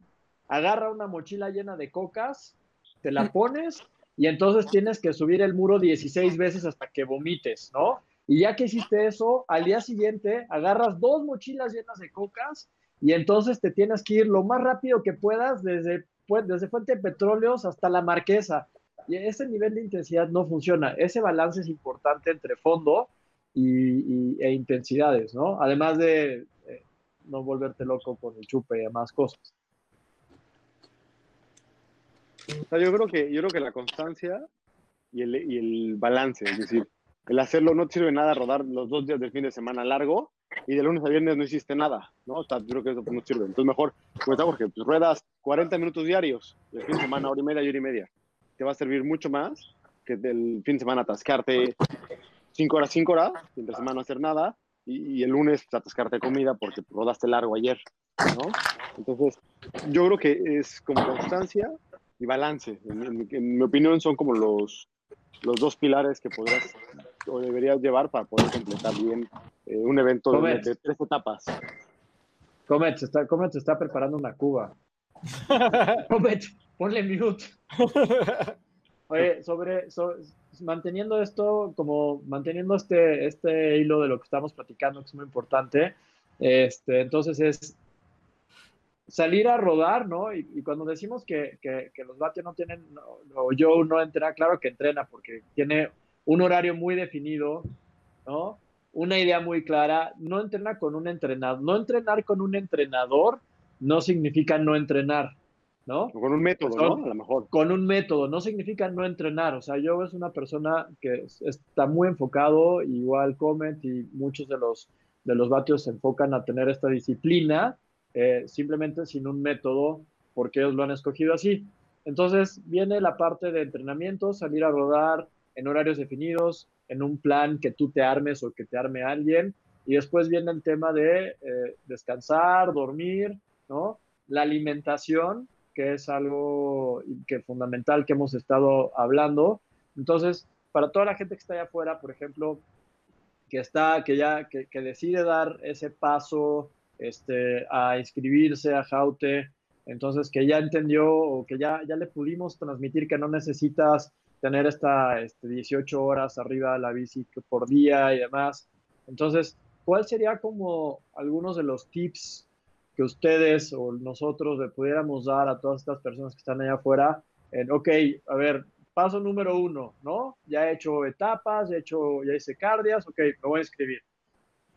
agarra una mochila llena de cocas, te la pones y entonces tienes que subir el muro 16 veces hasta que vomites, ¿no? Y ya que hiciste eso, al día siguiente agarras dos mochilas llenas de cocas y entonces te tienes que ir lo más rápido que puedas desde, desde Fuente de Petróleos hasta la Marquesa. Y ese nivel de intensidad no funciona. Ese balance es importante entre fondo y, e intensidades, ¿no? Además de eh, no volverte loco con el chupe y demás cosas. yo creo que, yo creo que la constancia y el, y el balance, es decir, el hacerlo no te sirve nada rodar los dos días del fin de semana largo y de lunes a viernes no hiciste nada, ¿no? O sea, yo creo que eso no sirve. Entonces mejor, pues porque pues, ruedas 40 minutos diarios, el fin de semana, hora y media y hora y media. Te va a servir mucho más que del fin de semana atascarte 5 horas, 5 horas, entre semana no hacer nada y, el lunes atascarte comida porque rodaste largo ayer, ¿no? Entonces, yo creo que es como constancia y balance. En, mi opinión son como los, los dos pilares que podrás o deberías llevar para poder completar bien eh, un evento de, tres etapas. Comet, se está, Comet se está preparando una cuba. Comet, ponle mute. Oye, sobre, manteniendo esto, como manteniendo este, este hilo de lo que estamos platicando, que es muy importante, este, entonces es salir a rodar, ¿no? Y, cuando decimos que, que, los Batios no tienen, o Joe no entrena, claro que entrena porque tiene un horario muy definido, ¿no? Una idea muy clara, no entrena con un entrenador, no entrenar con un entrenador no significa no entrenar, ¿no? Con un método, ¿no? A lo mejor. Con un método, no significa no entrenar, o sea, yo es una persona que está muy enfocado, igual Comet y muchos de los, de los vatios se enfocan a tener esta disciplina, eh, simplemente sin un método, porque ellos lo han escogido así. Entonces viene la parte de entrenamiento, salir a rodar en horarios definidos, en un plan que tú te armes o que te arme alguien, y después viene el tema de eh, descansar, dormir, ¿no? La alimentación, que es algo que fundamental que hemos estado hablando. Entonces, para toda la gente que está allá afuera, por ejemplo, que está, que ya, que, que decide dar ese paso este, a inscribirse a Jaute, entonces que ya entendió o que ya, ya le pudimos transmitir que no necesitas tener esta este, 18 horas arriba de la bici por día y demás. Entonces, ¿cuál sería como algunos de los tips que ustedes o nosotros le pudiéramos dar a todas estas personas que están allá afuera? En, ok, a ver, paso número uno, ¿no? Ya he hecho etapas, ya he hecho, ya hice cardias, ok, me voy a inscribir.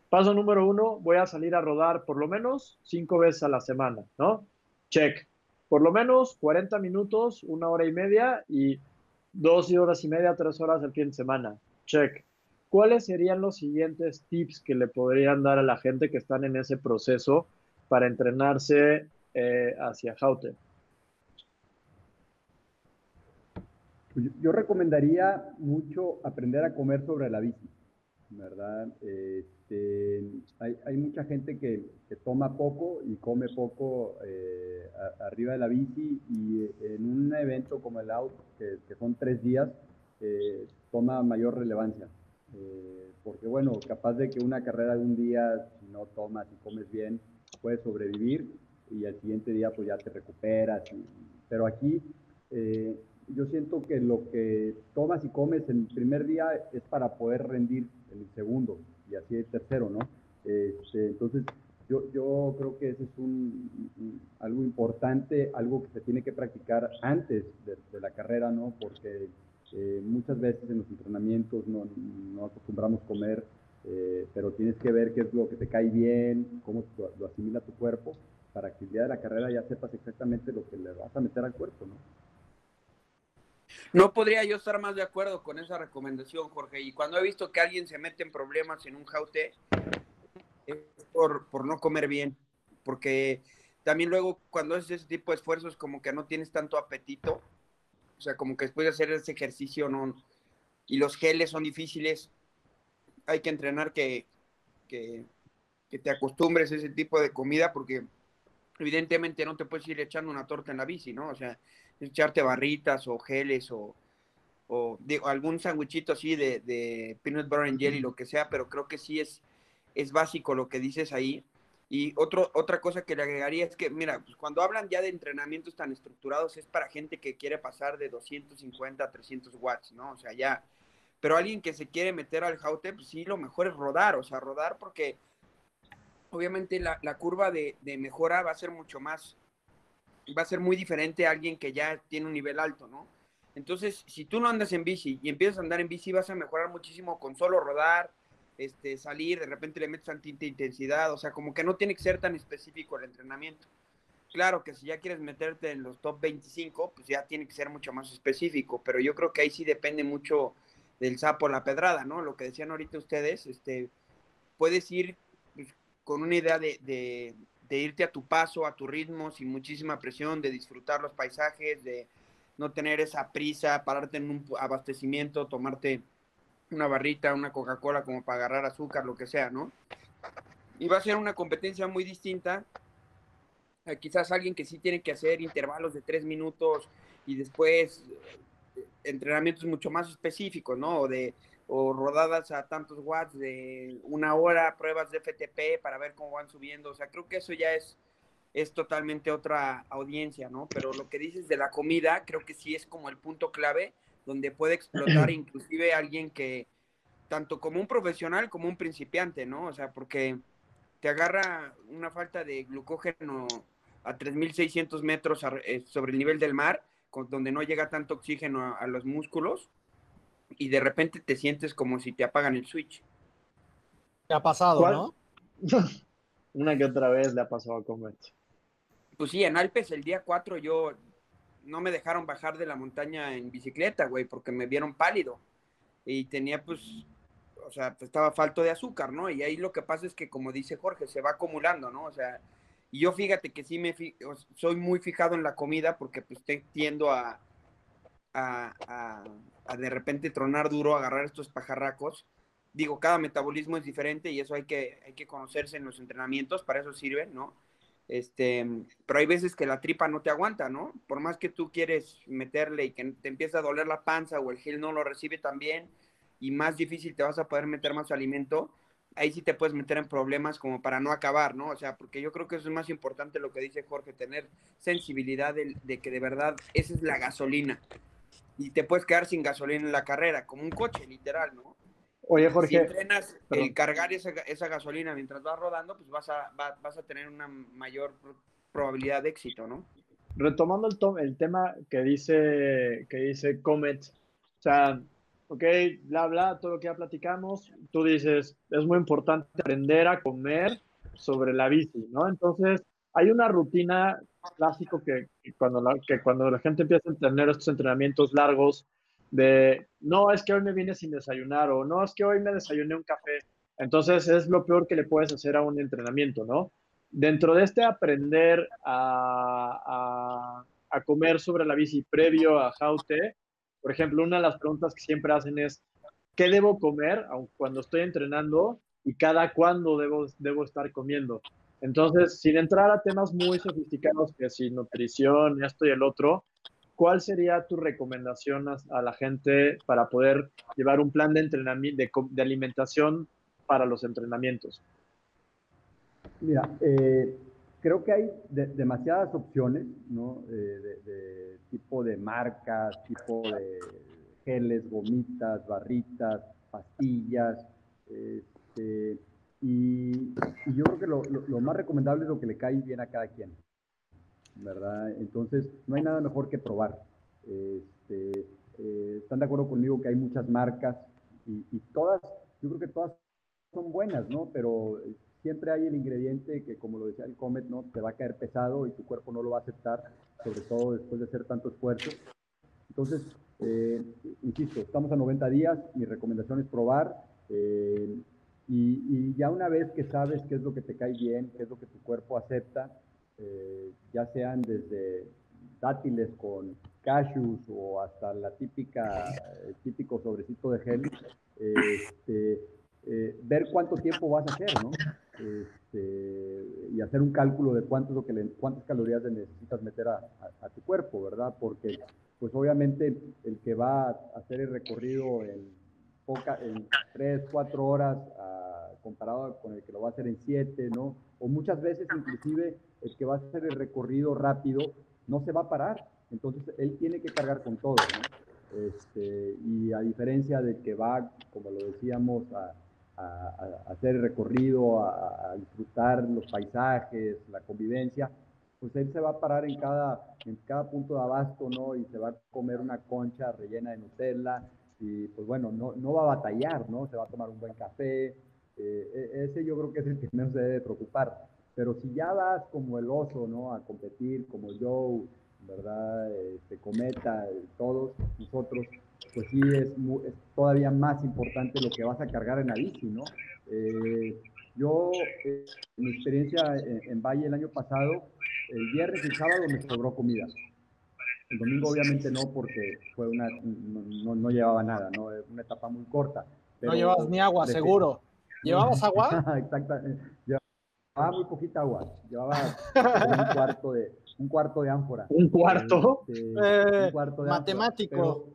Paso número uno, voy a salir a rodar por lo menos cinco veces a la semana, ¿no? Check. Por lo menos 40 minutos, una hora y media y dos horas y media, tres horas el fin de semana. Check. ¿Cuáles serían los siguientes tips que le podrían dar a la gente que están en ese proceso para entrenarse eh, hacia Jaute? Yo recomendaría mucho aprender a comer sobre la bici, ¿verdad? Este, hay, mucha gente que, toma poco y come poco eh, arriba de la bici y eh, en un evento como el auto, que, son tres días, eh, toma mayor relevancia. porque bueno, capaz de que una carrera de un día, si no tomas y comes bien, puedes sobrevivir y al siguiente día pues ya te recuperas. pero aquí yo siento que lo que tomas y comes el primer día es para poder rendir en el segundo y así el tercero, ¿no? Este, entonces, yo, yo creo que eso es un, algo importante, algo que se tiene que practicar antes de, la carrera, ¿no? Porque eh, muchas veces en los entrenamientos no, no acostumbramos comer, eh, pero tienes que ver qué es lo que te cae bien, cómo lo asimila tu cuerpo, para que el día de la carrera ya sepas exactamente lo que le vas a meter al cuerpo, ¿no? No podría yo estar más de acuerdo con esa recomendación, Jorge. Y cuando he visto que alguien se mete en problemas en un jaute, es por, por no comer bien, porque también luego cuando haces ese tipo de esfuerzos como que no tienes tanto apetito, o sea, como que después de hacer ese ejercicio no, y los geles son difíciles, hay que entrenar que, que, que te acostumbres a ese tipo de comida porque evidentemente no te puedes ir echando una torta en la bici, ¿no? O sea, echarte barritas o geles o, o digo, algún sandwichito así de, de, peanut butter and jelly, lo que sea, pero creo que sí es, es básico lo que dices ahí. Y otro, otra cosa que le agregaría es que, mira, pues cuando hablan ya de entrenamientos tan estructurados es para gente que quiere pasar de 250 a 300 watts, ¿no? O sea, ya, pero alguien que se quiere meter al jaute, pues sí, lo mejor es rodar, o sea, rodar porque obviamente la, la curva de, de, mejora va a ser mucho más, va a ser muy diferente a alguien que ya tiene un nivel alto, ¿no? Entonces, si tú no andas en bici y empiezas a andar en bici, vas a mejorar muchísimo con solo rodar, este, salir, de repente le metes tanta intensidad, o sea, como que no tiene que ser tan específico el entrenamiento. Claro que si ya quieres meterte en los top 25, pues ya tiene que ser mucho más específico, pero yo creo que ahí sí depende mucho del sapo la pedrada, ¿no? Lo que decían ahorita ustedes, este, puedes ir pues, con una idea de, de, de, irte a tu paso, a tu ritmo, sin muchísima presión, de disfrutar los paisajes, de no tener esa prisa, pararte en un abastecimiento, tomarte una barrita, una Coca-Cola como para agarrar azúcar, lo que sea, ¿no? Y va a ser una competencia muy distinta. quizás alguien que sí tiene que hacer intervalos de tres minutos y después eh, entrenamientos mucho más específicos, ¿no? O de o rodadas a tantos watts de una hora, pruebas de FTP para ver cómo van subiendo. O sea, creo que eso ya es, es totalmente otra audiencia, ¿no? Pero lo que dices de la comida, creo que sí es como el punto clave donde puede explotar inclusive alguien que, tanto como un profesional como un principiante, ¿no? O sea, porque te agarra una falta de glucógeno a 3.600 metros eh, sobre el nivel del mar, donde no llega tanto oxígeno a los músculos y de repente te sientes como si te apagan el switch. Te ha pasado, ¿no? Una que otra vez le ha pasado a Comet. Pues sí, en Alpes el día 4 yo no me dejaron bajar de la montaña en bicicleta, güey, porque me vieron pálido. Y tenía pues, o sea, pues, estaba falto de azúcar, ¿no? Y ahí lo que pasa es que, como dice Jorge, se va acumulando, ¿no? O sea, y yo fíjate que sí me soy muy fijado en la comida porque pues tiendo a, a, de repente tronar duro, agarrar estos pajarracos. Digo, cada metabolismo es diferente y eso hay que, hay que conocerse en los entrenamientos, para eso sirven, ¿no? Este, pero hay veces que la tripa no te aguanta, ¿no? Por más que tú quieres meterle y que te empieza a doler la panza o el gel no lo recibe tan bien y más difícil te vas a poder meter más alimento, ahí sí te puedes meter en problemas como para no acabar, ¿no? O sea, porque yo creo que eso es más importante lo que dice Jorge, tener sensibilidad de, de que de verdad esa es la gasolina y te puedes quedar sin gasolina en la carrera, como un coche, literal, ¿no? Oye, Jorge. Si entrenas el cargar esa, esa, gasolina mientras vas rodando, pues vas a, vas a tener una mayor probabilidad de éxito, ¿no? Retomando el, el tema que dice, que dice Comet, o sea, ok, bla, bla, todo lo que ya platicamos, tú dices, es muy importante aprender a comer sobre la bici, ¿no? Entonces, hay una rutina clásico que, cuando la, que cuando la gente empieza a tener estos entrenamientos largos de, no, es que hoy me vine sin desayunar o no, es que hoy me desayuné un café. Entonces es lo peor que le puedes hacer a un entrenamiento, ¿no? Dentro de este aprender a, a, a comer sobre la bici previo a Jaute, por ejemplo, una de las preguntas que siempre hacen es, ¿qué debo comer cuando estoy entrenando y cada cuándo debo, debo estar comiendo? Entonces, sin entrar a temas muy sofisticados, que si nutrición, esto y el otro, ¿cuál sería tu recomendación a, la gente para poder llevar un plan de entrenamiento, de, alimentación para los entrenamientos? Mira, eh, creo que hay demasiadas opciones, ¿no? Eh, de, tipo de marcas, tipo de geles, gomitas, barritas, pastillas, este, y, yo creo que lo, más recomendable es lo que le cae bien a cada quien, ¿verdad? Entonces, no hay nada mejor que probar. Este, eh, están de acuerdo conmigo que hay muchas marcas y, todas, yo creo que todas son buenas, ¿no? Pero siempre hay el ingrediente que, como lo decía el Comet, ¿no? Te va a caer pesado y tu cuerpo no lo va a aceptar, sobre todo después de hacer tanto esfuerzo. Entonces, eh, insisto, estamos a 90 días, mi recomendación es probar. Eh, Y, ya una vez que sabes qué es lo que te cae bien, qué es lo que tu cuerpo acepta, eh, ya sean desde dátiles con cashews o hasta la típica, el típico sobrecito de gel, este, eh, ver cuánto tiempo vas a hacer, ¿no? Este, y hacer un cálculo de cuánto lo que cuántas calorías necesitas meter a, tu cuerpo, ¿verdad? Porque, pues obviamente, el que va a hacer el recorrido en, poca, en 3, 4 horas, comparado con el que lo va a hacer en 7, ¿no? O muchas veces, inclusive, el que va a hacer el recorrido rápido no se va a parar. Entonces, él tiene que cargar con todo, ¿no? Este, y a diferencia del que va, como lo decíamos, a a, hacer el recorrido, a, disfrutar los paisajes, la convivencia, pues él se va a parar en cada, en cada punto de abasto, ¿no? Y se va a comer una concha rellena de Nutella y pues bueno, no, no va a batallar, ¿no? Se va a tomar un buen café. Eh, e, ese yo creo que es el que menos se debe preocupar. Pero si ya vas como el oso, ¿no? A competir, como Joe, ¿verdad? Este, Cometa, todos nosotros, pues sí es, todavía más importante lo que vas a cargar en la bici, ¿no? Eh, yo, eh, mi experiencia en, Valle el año pasado, el viernes y sábado me sobró comida. El domingo obviamente no, porque fue una, no, llevaba nada, ¿no? Una etapa muy corta. no llevabas ni agua, seguro. ¿Llevabas agua? Exactamente. Llevaba muy poquita agua. Llevaba un cuarto de, un cuarto de ánfora. ¿Un cuarto? Este, un eh, cuarto de matemático.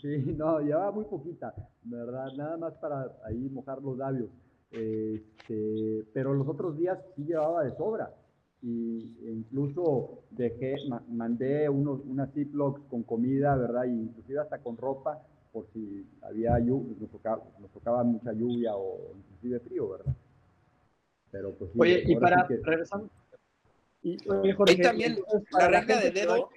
Sí, no, llevaba muy poquita, ¿verdad? Nada más para ahí mojar los labios. Este, pero los otros días sí llevaba de sobra. Y incluso dejé, mandé unos, unas ziplocs con comida, ¿verdad? Y inclusive hasta con ropa, por si había lluvia, nos tocaba, nos tocaba mucha lluvia o inclusive frío, ¿verdad? Pero pues sí, Oye, y para, regresando, y, también la regla de dedo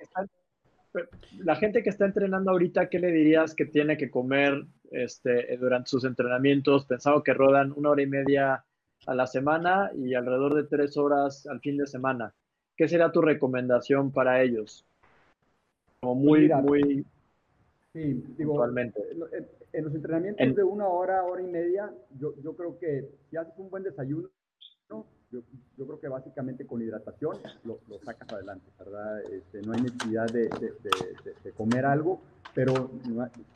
la gente que está entrenando ahorita, ¿qué le dirías que tiene que comer este, durante sus entrenamientos? Pensado que rodan una hora y media a la semana y alrededor de tres horas al fin de semana. ¿Qué será tu recomendación para ellos? Como muy, muy. Sí, digo, en, los entrenamientos de una hora, hora y media, yo, yo creo que si haces un buen desayuno, yo, yo, creo que básicamente con hidratación lo, lo sacas adelante, ¿verdad? Este, no hay necesidad de, de, de, comer algo, pero,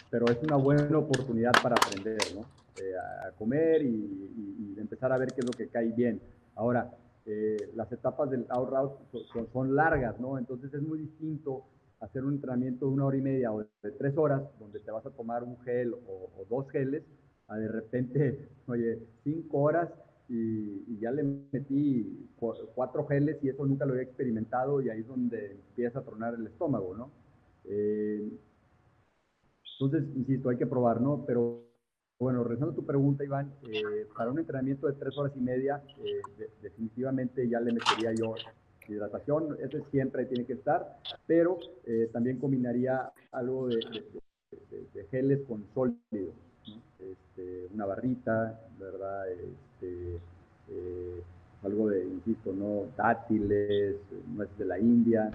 pero es una buena oportunidad para aprender, ¿no? Eh, a comer y, y, empezar a ver qué es lo que cae bien. Ahora, eh, las etapas del out route son, son, largas, ¿no? Entonces es muy distinto hacer un entrenamiento de una hora y media o de tres horas, donde te vas a tomar un gel o, o dos geles, a de repente, oye, cinco horas y, ya le metí cuatro geles y eso nunca lo había experimentado y ahí es donde empieza a tronar el estómago, ¿no? Eh, entonces, insisto, hay que probar, ¿no? Pero bueno, regresando a tu pregunta, Iván, eh, para un entrenamiento de tres horas y media, eh, definitivamente ya le metería yo hidratación, ese siempre tiene que estar, pero también combinaría algo de, de geles con sólidos este, una barrita, ¿verdad? Este, eh, algo de, insisto, ¿no? Dátiles, nueces de la India,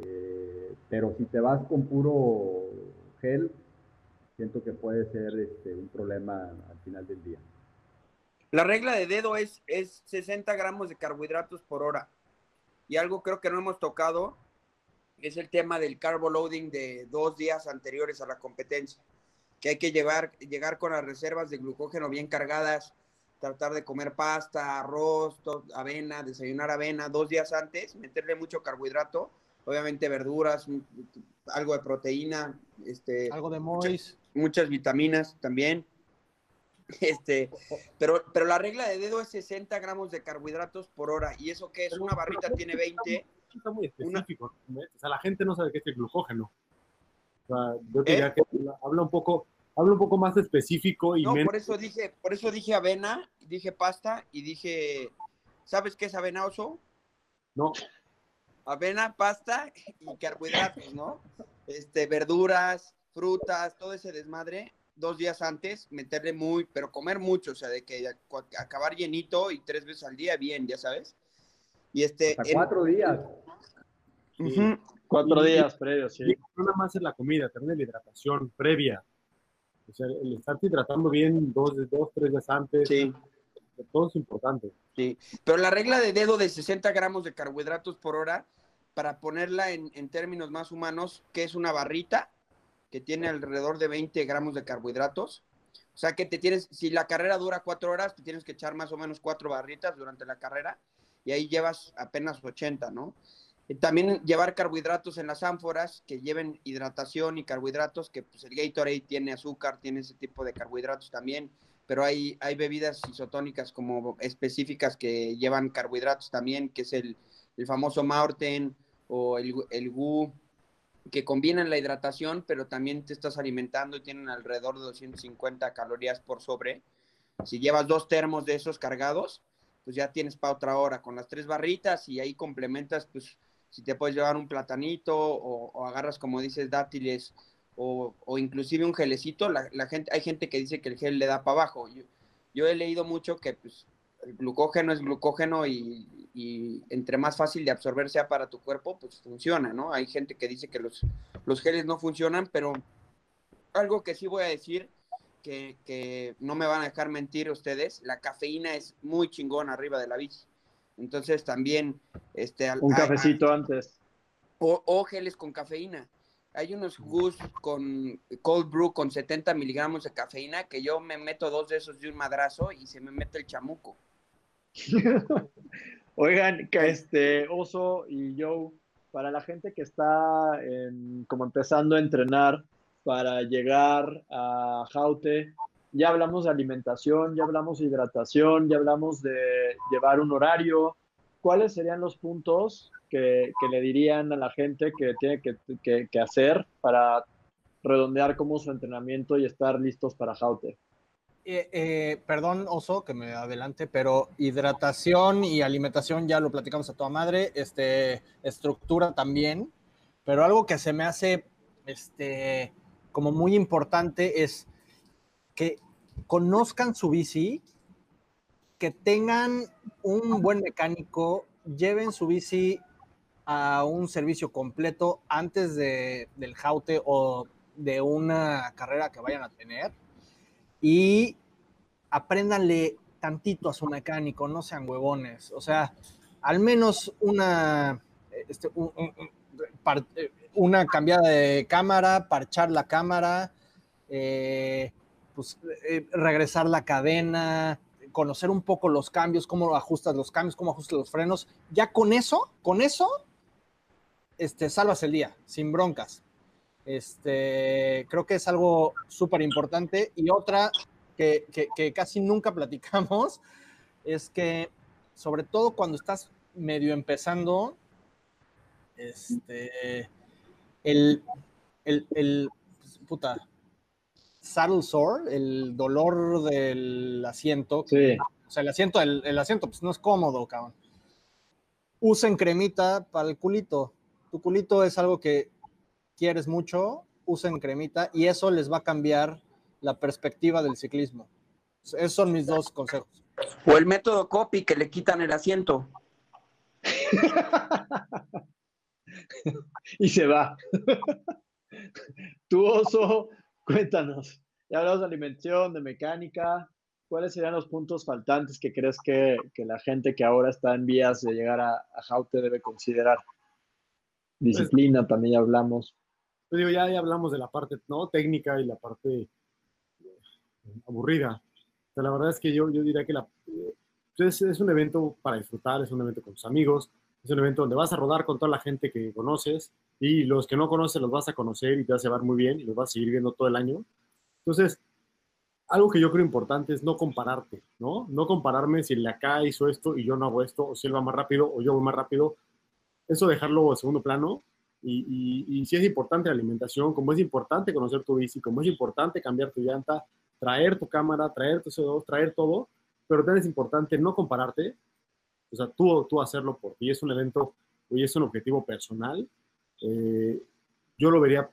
eh, pero si te vas con puro gel, siento que puede ser este, un problema al final del día. La regla de dedo es, es 60 gramos de carbohidratos por hora. Y algo creo que no hemos tocado es el tema del carbo loading de dos días anteriores a la competencia que hay que llevar, llegar con las reservas de glucógeno bien cargadas, tratar de comer pasta, arroz, avena, desayunar avena dos días antes, meterle mucho carbohidrato, obviamente verduras, algo de proteína, este, algo de mois. Muchas, vitaminas también. Este, pero, pero la regla de dedo es 60 gramos de carbohidratos por hora. ¿Y eso qué es? Una barrita tiene 20. Está muy específico. O sea, la gente no sabe qué es el glucógeno yo quería ¿Eh? que habla un poco, habla un poco más específico y no, por eso dije, por eso dije avena, dije pasta y dije, ¿sabes qué es avena oso? No. Avena, pasta y carbohidratos, ¿no? Este, verduras, frutas, todo ese desmadre, dos días antes, meterle muy, pero comer mucho, o sea, de que acabar llenito y tres veces al día, bien, ya sabes. Y este. cuatro días. Cuatro días previos, sí. No nada más es la comida, también la hidratación previa. O sea, el estar hidratando bien dos, dos tres días antes. Sí. todo es importante. Sí, pero la regla de dedo de 60 gramos de carbohidratos por hora, para ponerla en, en términos más humanos, que es una barrita que tiene alrededor de 20 gramos de carbohidratos. O sea que te tienes, si la carrera dura cuatro horas, te tienes que echar más o menos cuatro barritas durante la carrera y ahí llevas apenas 80, ¿no? También llevar carbohidratos en las ánforas que lleven hidratación y carbohidratos, que pues el Gatorade tiene azúcar, tiene ese tipo de carbohidratos también, pero hay, hay bebidas isotónicas como específicas que llevan carbohidratos también, que es el, famoso Maurten o el, el GU, que combinan la hidratación, pero también te estás alimentando y tienen alrededor de 250 calorías por sobre. Si llevas dos termos de esos cargados, pues ya tienes para otra hora con las tres barritas y ahí complementas, pues si te puedes llevar un platanito o, agarras, como dices, dátiles o, inclusive un gelecito, la, gente, hay gente que dice que el gel le da para abajo. Yo, he leído mucho que pues, el glucógeno es glucógeno y, entre más fácil de absorber sea para tu cuerpo, pues funciona, ¿no? Hay gente que dice que los, los geles no funcionan, pero algo que sí voy a decir, que, que no me van a dejar mentir ustedes, la cafeína es muy chingón arriba de la bici. Entonces también... Este, Un cafecito antes. O, geles con cafeína. Hay unos gus con cold brew con 70 miligramos de cafeína que yo me meto dos de esos de un madrazo y se me mete el chamuco. Oigan, que este Oso y Joe, para la gente que está como empezando a entrenar para llegar a Jaute, ya hablamos de alimentación, ya hablamos de hidratación, ya hablamos de llevar un horario. ¿Cuáles serían los puntos que, le dirían a la gente que tiene que, hacer para redondear como su entrenamiento y estar listos para Jaute? Eh, eh, perdón, Oso, que me adelante, pero hidratación y alimentación ya lo platicamos a toda madre, este, estructura también, pero algo que se me hace este, como muy importante es que conozcan su bici, que tengan un buen mecánico, lleven su bici a un servicio completo antes de, del jaute o de una carrera que vayan a tener y apréndanle tantito a su mecánico, no sean huevones, o sea, al menos una, este, una cambiada de cámara, parchar la cámara, eh, pues, eh, regresar la cadena, conocer un poco los cambios, cómo ajustas los cambios, cómo ajustas los frenos. Ya con eso, con eso, este, salvas el día, sin broncas. Este, creo que es algo súper importante. Y otra que, casi nunca platicamos es que, sobre todo cuando estás medio empezando, este, el, el, el pues, puta, saddle sore, el dolor del asiento. Sí. O sea, el asiento, el, asiento pues no es cómodo, cabrón. Usen cremita para el culito. Tu culito es algo que quieres mucho, usen cremita y eso les va a cambiar la perspectiva del ciclismo. Esos son mis dos consejos. O el método copy que le quitan el asiento. y se va. tu oso Cuéntanos, ya hablamos de alimentación, de mecánica. ¿Cuáles serían los puntos faltantes que crees que, la gente que ahora está en vías de llegar a, a Jaute debe considerar? Disciplina, también ya hablamos. Pues digo, ya, ya hablamos de la parte ¿no? técnica y la parte eh, aburrida. la verdad es que yo, yo diría que la, pues, es, un evento para disfrutar, es un evento con tus amigos, es un evento donde vas a rodar con toda la gente que conoces, y los que no conoces los vas a conocer y te vas a llevar muy bien y los vas a seguir viendo todo el año. Entonces, algo que yo creo importante es no compararte, ¿no? No compararme si el de acá hizo esto y yo no hago esto, o si él va más rápido o yo voy más rápido. Eso dejarlo en segundo plano. Y, y, si es importante la alimentación, como es importante conocer tu bici, como es importante cambiar tu llanta, traer tu cámara, traer tu CO2, traer todo, pero también es importante no compararte, o sea, tú, tú hacerlo porque es un evento, hoy es un objetivo personal eh, yo lo vería,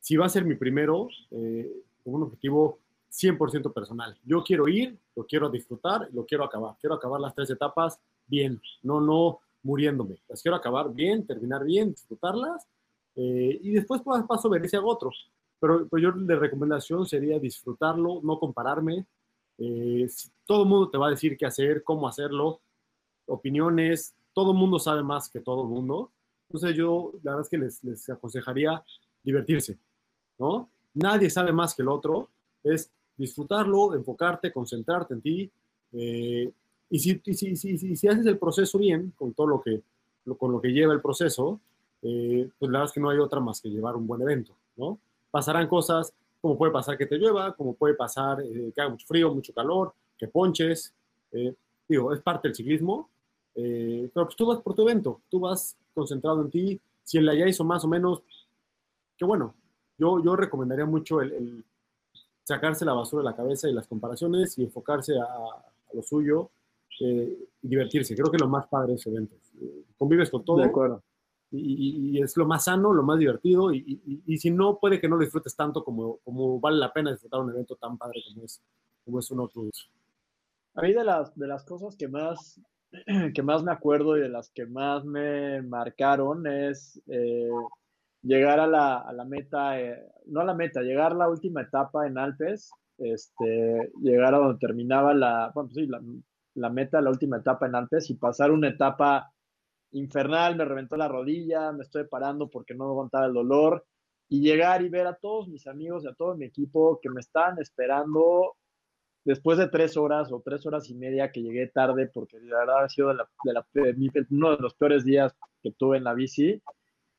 si va a ser mi primero, eh, como un objetivo 100% personal. Yo quiero ir, lo quiero disfrutar, lo quiero acabar. Quiero acabar las tres etapas bien, no, no muriéndome. Las quiero acabar bien, terminar bien, disfrutarlas eh, y después paso, paso ver si hago otro. Pero, pero yo de recomendación sería disfrutarlo, no compararme Eh, todo el mundo te va a decir qué hacer, cómo hacerlo, opiniones, todo el mundo sabe más que todo el mundo. Entonces yo, la verdad es que les, les aconsejaría divertirse, ¿no? Nadie sabe más que el otro, es disfrutarlo, enfocarte, concentrarte en ti. Eh, y, si, si, si, si, haces el proceso bien, con todo lo que, con lo que lleva el proceso, eh, pues la verdad es que no hay otra más que llevar un buen evento, ¿no? Pasarán cosas, como puede pasar que te llueva, como puede pasar eh, que haga mucho frío, mucho calor, que ponches, digo, es parte del ciclismo, pero pues tú vas por tu evento, tú vas concentrado en ti, si él ya hizo más o menos, que bueno, yo, yo recomendaría mucho el, sacarse la basura de la cabeza y las comparaciones y enfocarse a, lo suyo eh, y divertirse. Creo que lo más padre es eventos. Convives con todo. De acuerdo. Y, es lo más sano, lo más divertido. Y, si no, puede que no lo disfrutes tanto como, como vale la pena disfrutar un evento tan padre como es, como es uno A mí de las, de las cosas que más, que más me acuerdo y de las que más me marcaron es eh, llegar a la, a la meta, eh, no a la meta, llegar a la última etapa en Alpes, este, llegar a donde terminaba la, bueno, sí, la, la meta, la última etapa en Alpes y pasar una etapa infernal, me reventó la rodilla, me estoy parando porque no aguantaba el dolor y llegar y ver a todos mis amigos y a todo mi equipo que me estaban esperando después de tres horas o tres horas y media que llegué tarde porque la verdad ha sido de la, de uno de los peores días que tuve en la bici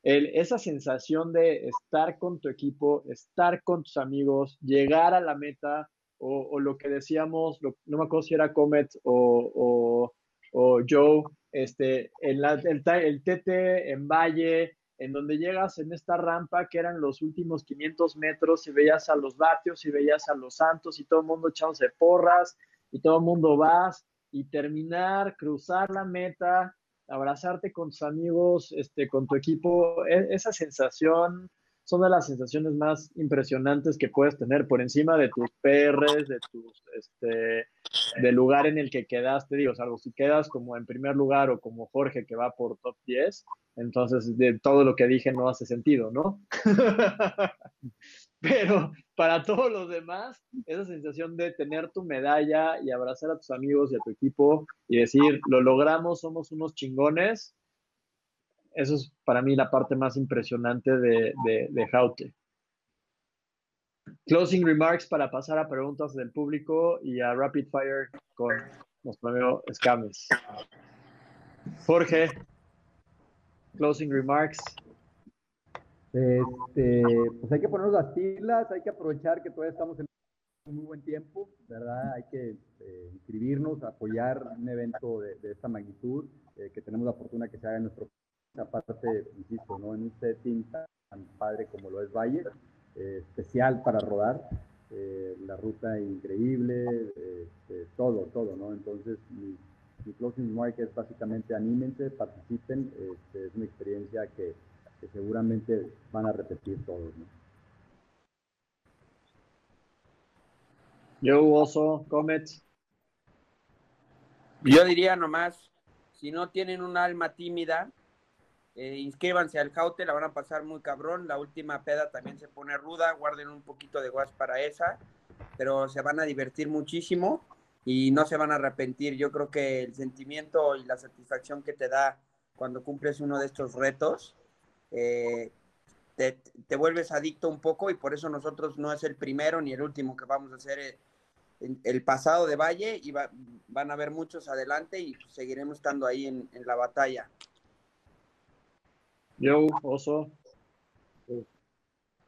esa sensación de estar con tu equipo, estar con tus amigos, llegar a la meta, o, lo que decíamos, no me acuerdo si era Comet o, Joe, este, el, el, TT en Valle, en donde llegas en esta rampa que eran los últimos 500 metros y veías a los vatios y veías a los santos y todo el mundo echándose porras y todo el mundo vas y terminar, cruzar la meta abrazarte con tus amigos, este, con tu equipo, e, esa sensación son de las sensaciones más impresionantes que puedes tener por encima de tus PRs, de tus, este, del lugar en el que quedaste, digo, salvo si quedas como en primer lugar o como Jorge que va por top 10, entonces de todo lo que dije no hace sentido, ¿no? Pero para todos los demás, esa sensación de tener tu medalla y abrazar a tus amigos y a tu equipo y decir, lo logramos, somos unos chingones, eso es para mí la parte más impresionante de, de, Jaute. Closing remarks para pasar a preguntas del público y a rapid fire con nuestro amigo Scames. Jorge, closing remarks. Este, pues hay que ponernos las pilas, hay que aprovechar que todavía estamos en un muy buen tiempo, ¿verdad? Hay que eh, inscribirnos, apoyar un evento de, esta magnitud, eh, que tenemos la fortuna que se haga en nuestro aparte, insisto, ¿no? En un setting tan padre como lo es Valle, eh, especial para rodar, la ruta increíble, este, todo, todo, ¿no? Entonces, mi, mi closing remark es básicamente anímense, participen, este, es una experiencia que que seguramente van a repetir todos. ¿no? Yo oso, Comet. Yo diría nomás, si no tienen un alma tímida, eh, inscríbanse al Jaute, la van a pasar muy cabrón. La última peda también se pone ruda, guarden un poquito de guas para esa, pero se van a divertir muchísimo y no se van a arrepentir. Yo creo que el sentimiento y la satisfacción que te da cuando cumples uno de estos retos eh, te, vuelves adicto un poco y por eso nosotros no es el primero ni el último que vamos a hacer eh, el, pasado de Valle y van a haber muchos adelante y seguiremos estando ahí en, la batalla. Yo, Oso.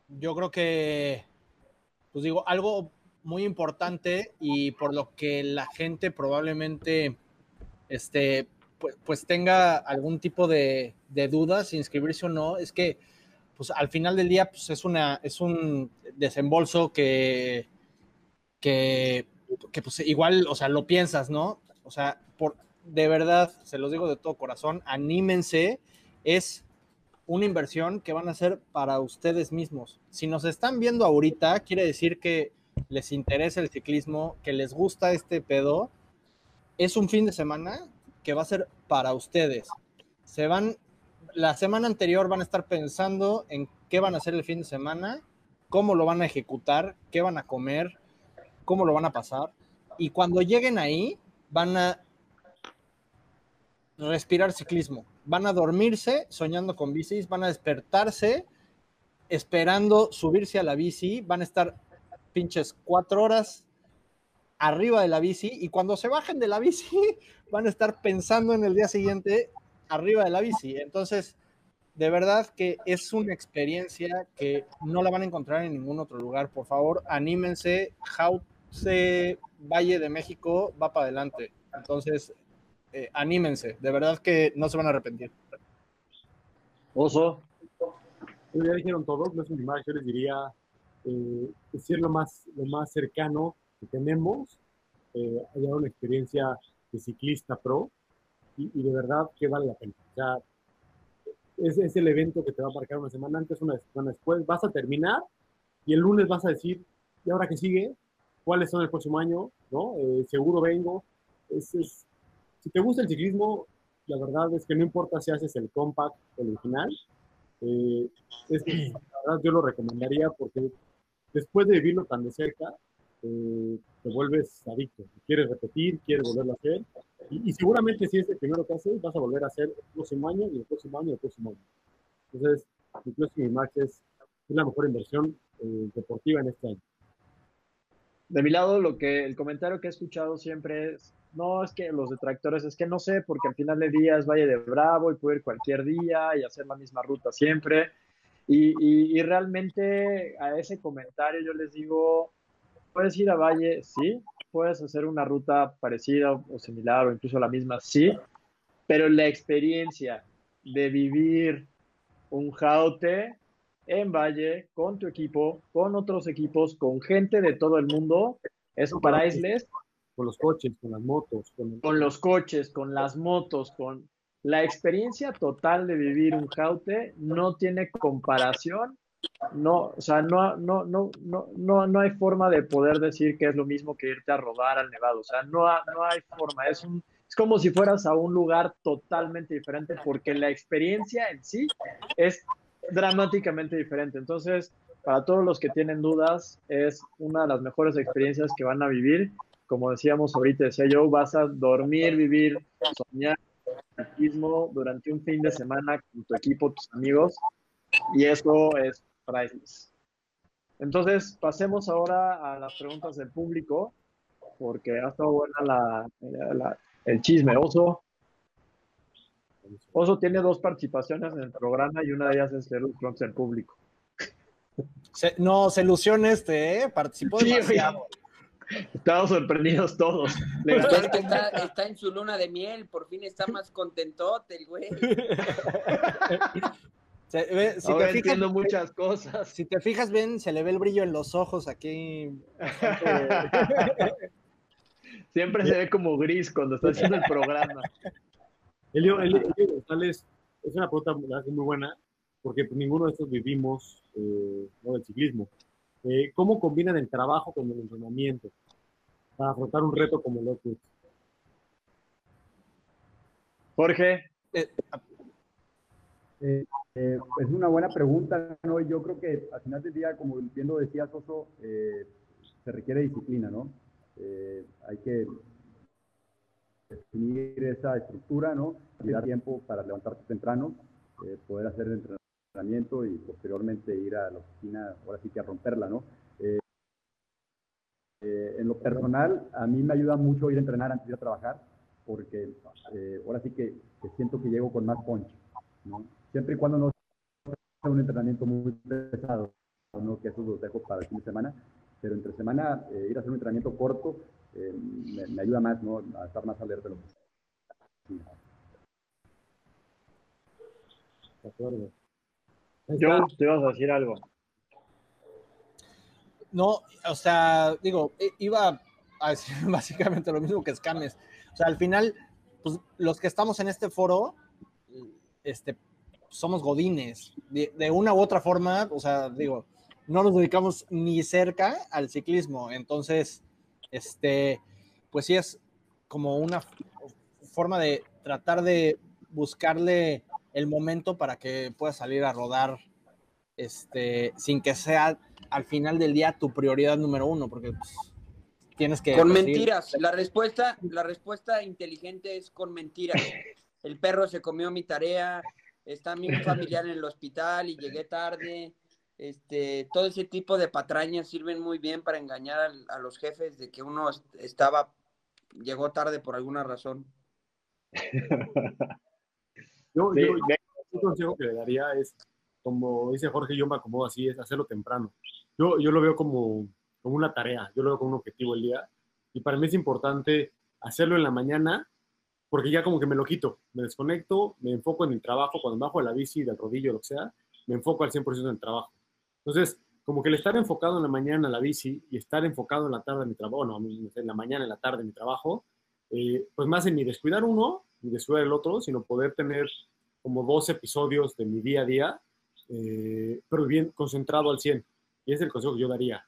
Yo creo que, pues digo, algo muy importante y por lo que la gente probablemente este, pues, pues, tenga algún tipo de, de dudas si inscribirse o no, es que pues al final del día pues es una es un desembolso que que, que pues igual, o sea, lo piensas, ¿no? O sea, por de verdad, se los digo de todo corazón, anímense, es una inversión que van a hacer para ustedes mismos. Si nos están viendo ahorita, quiere decir que les interesa el ciclismo, que les gusta este pedo. Es un fin de semana que va a ser para ustedes. Se van, la semana anterior van a estar pensando en qué van a hacer el fin de semana, cómo lo van a ejecutar, qué van a comer, cómo lo van a pasar. Y cuando lleguen ahí, van a respirar ciclismo. Van a dormirse soñando con bicis, van a despertarse esperando subirse a la bici, van a estar pinches cuatro horas arriba de la bici y cuando se bajen de la bici van a estar pensando en el día siguiente arriba de la bici. Entonces, de verdad que es una experiencia que no la van a encontrar en ningún otro lugar. Por favor, anímense. Jauce Valle de México va para adelante. Entonces, eh, anímense. De verdad que no se van a arrepentir. Oso. Ya dijeron todos, no es un yo les diría eh, lo más, lo más cercano que tenemos, eh, haya una experiencia de ciclista pro y, de verdad que vale la pena. O sea, es, es, el evento que te va a marcar una semana antes, una semana después, vas a terminar y el lunes vas a decir, ¿y ahora qué sigue? ¿Cuáles son el próximo año? ¿No? Eh, seguro vengo. Es, es, si te gusta el ciclismo, la verdad es que no importa si haces el compact o el original, eh, es, la verdad yo lo recomendaría porque después de vivirlo tan de cerca, eh, te vuelves adicto. Quieres repetir, quieres volverlo a hacer. Y, seguramente si es el primero que haces, vas a volver a hacer el próximo año y el próximo año y el próximo año. Entonces, mi Closing Max es, es, la mejor inversión eh, deportiva en este año. De mi lado, lo que el comentario que he escuchado siempre es, no, es que los detractores, es que no sé, porque al final de día es Valle de Bravo y puedo ir cualquier día y hacer la misma ruta siempre. Y, realmente a ese comentario yo les digo, puedes ir a Valle, sí, puedes hacer una ruta parecida o similar o incluso la misma, sí, pero la experiencia de vivir un jaute en Valle con tu equipo, con otros equipos, con gente de todo el mundo, eso para Isles. Con los coches, con las motos. Con, con los coches, con las motos, con la experiencia total de vivir un jaute no tiene comparación. No, o sea, no, no, no, no, no, no hay forma de poder decir que es lo mismo que irte a rodar al Nevado. O sea, no, no hay forma. Es un, es como si fueras a un lugar totalmente diferente porque la experiencia en sí es dramáticamente diferente. Entonces, para todos los que tienen dudas, es una de las mejores experiencias que van a vivir. Como decíamos ahorita, decía yo, vas a dormir, vivir, soñar durante un fin de semana con tu equipo, tus amigos, y eso es priceless. Entonces, pasemos ahora a las preguntas del público, porque ha estado buena la, el chisme. Oso, Oso tiene dos participaciones en el programa y una de ellas es ser un del público. no, se ilusiona este, ¿eh? Participó demasiado. Estamos sorprendidos todos. está, en su luna de miel, por fin está más contentote el güey. si te fijas, muchas cosas. Si te fijas bien, se le ve el brillo en los ojos aquí. Siempre se ve como gris cuando está haciendo el programa. Elio, Elio González, es una pregunta muy buena, porque ninguno de estos vivimos eh, el ciclismo. Eh, ¿Cómo combinan el trabajo con el entrenamiento para afrontar un reto como lo que Jorge. Eh, eh, es una buena pregunta, ¿no? Yo creo que al final del día, como bien lo decía Soso, se requiere disciplina, ¿no? hay que definir esa estructura, ¿no? Y dar tiempo para levantarte temprano, poder hacer el entrenamiento y posteriormente ir a la oficina, ahora sí que a romperla, ¿no? Eh, eh, en lo personal, a mí me ayuda mucho ir a entrenar antes de ir a trabajar, porque eh, ahora sí que, siento que llego con más punch, ¿no? Siempre y cuando no sea un entrenamiento muy pesado, ¿no? Que eso lo dejo para el fin de semana, pero entre semana ir a hacer un entrenamiento corto me, ayuda más, ¿no? A estar más alerta de lo que De acuerdo. Yo te vas a decir algo. No, o sea, digo, iba a decir básicamente lo mismo que Scames. O sea, al final, pues los que estamos en este foro, este, somos godines. De, una u otra forma, o sea, digo, no nos dedicamos ni cerca al ciclismo. Entonces, este, pues sí es como una forma de tratar de buscarle el momento para que puedas salir a rodar este, sin que sea al final del día tu prioridad número uno, porque pues, tienes que... Con mentiras. La respuesta, la respuesta inteligente es con mentiras. El perro se comió mi tarea, está mi familiar en el hospital y llegué tarde. Este, todo ese tipo de patrañas sirven muy bien para engañar a, los jefes de que uno estaba, llegó tarde por alguna razón. yo, un consejo que le daría es, como dice Jorge, yo me acomodo así, es hacerlo temprano. Yo, yo lo veo como, como una tarea, yo lo veo como un objetivo el día. Y para mí es importante hacerlo en la mañana, porque ya como que me lo quito, me desconecto, me enfoco en el trabajo, cuando bajo de la bici, del rodillo, lo que sea, me enfoco al 100% en el trabajo. Entonces, como que el estar enfocado en la mañana en la bici y estar enfocado en la tarde en mi trabajo, no, en la mañana, en la tarde en mi trabajo, eh, pues más en ni descuidar uno ni descuidar el otro, sino poder tener como dos episodios de mi día a día, eh, pero bien concentrado al 100. Y es el consejo que yo daría.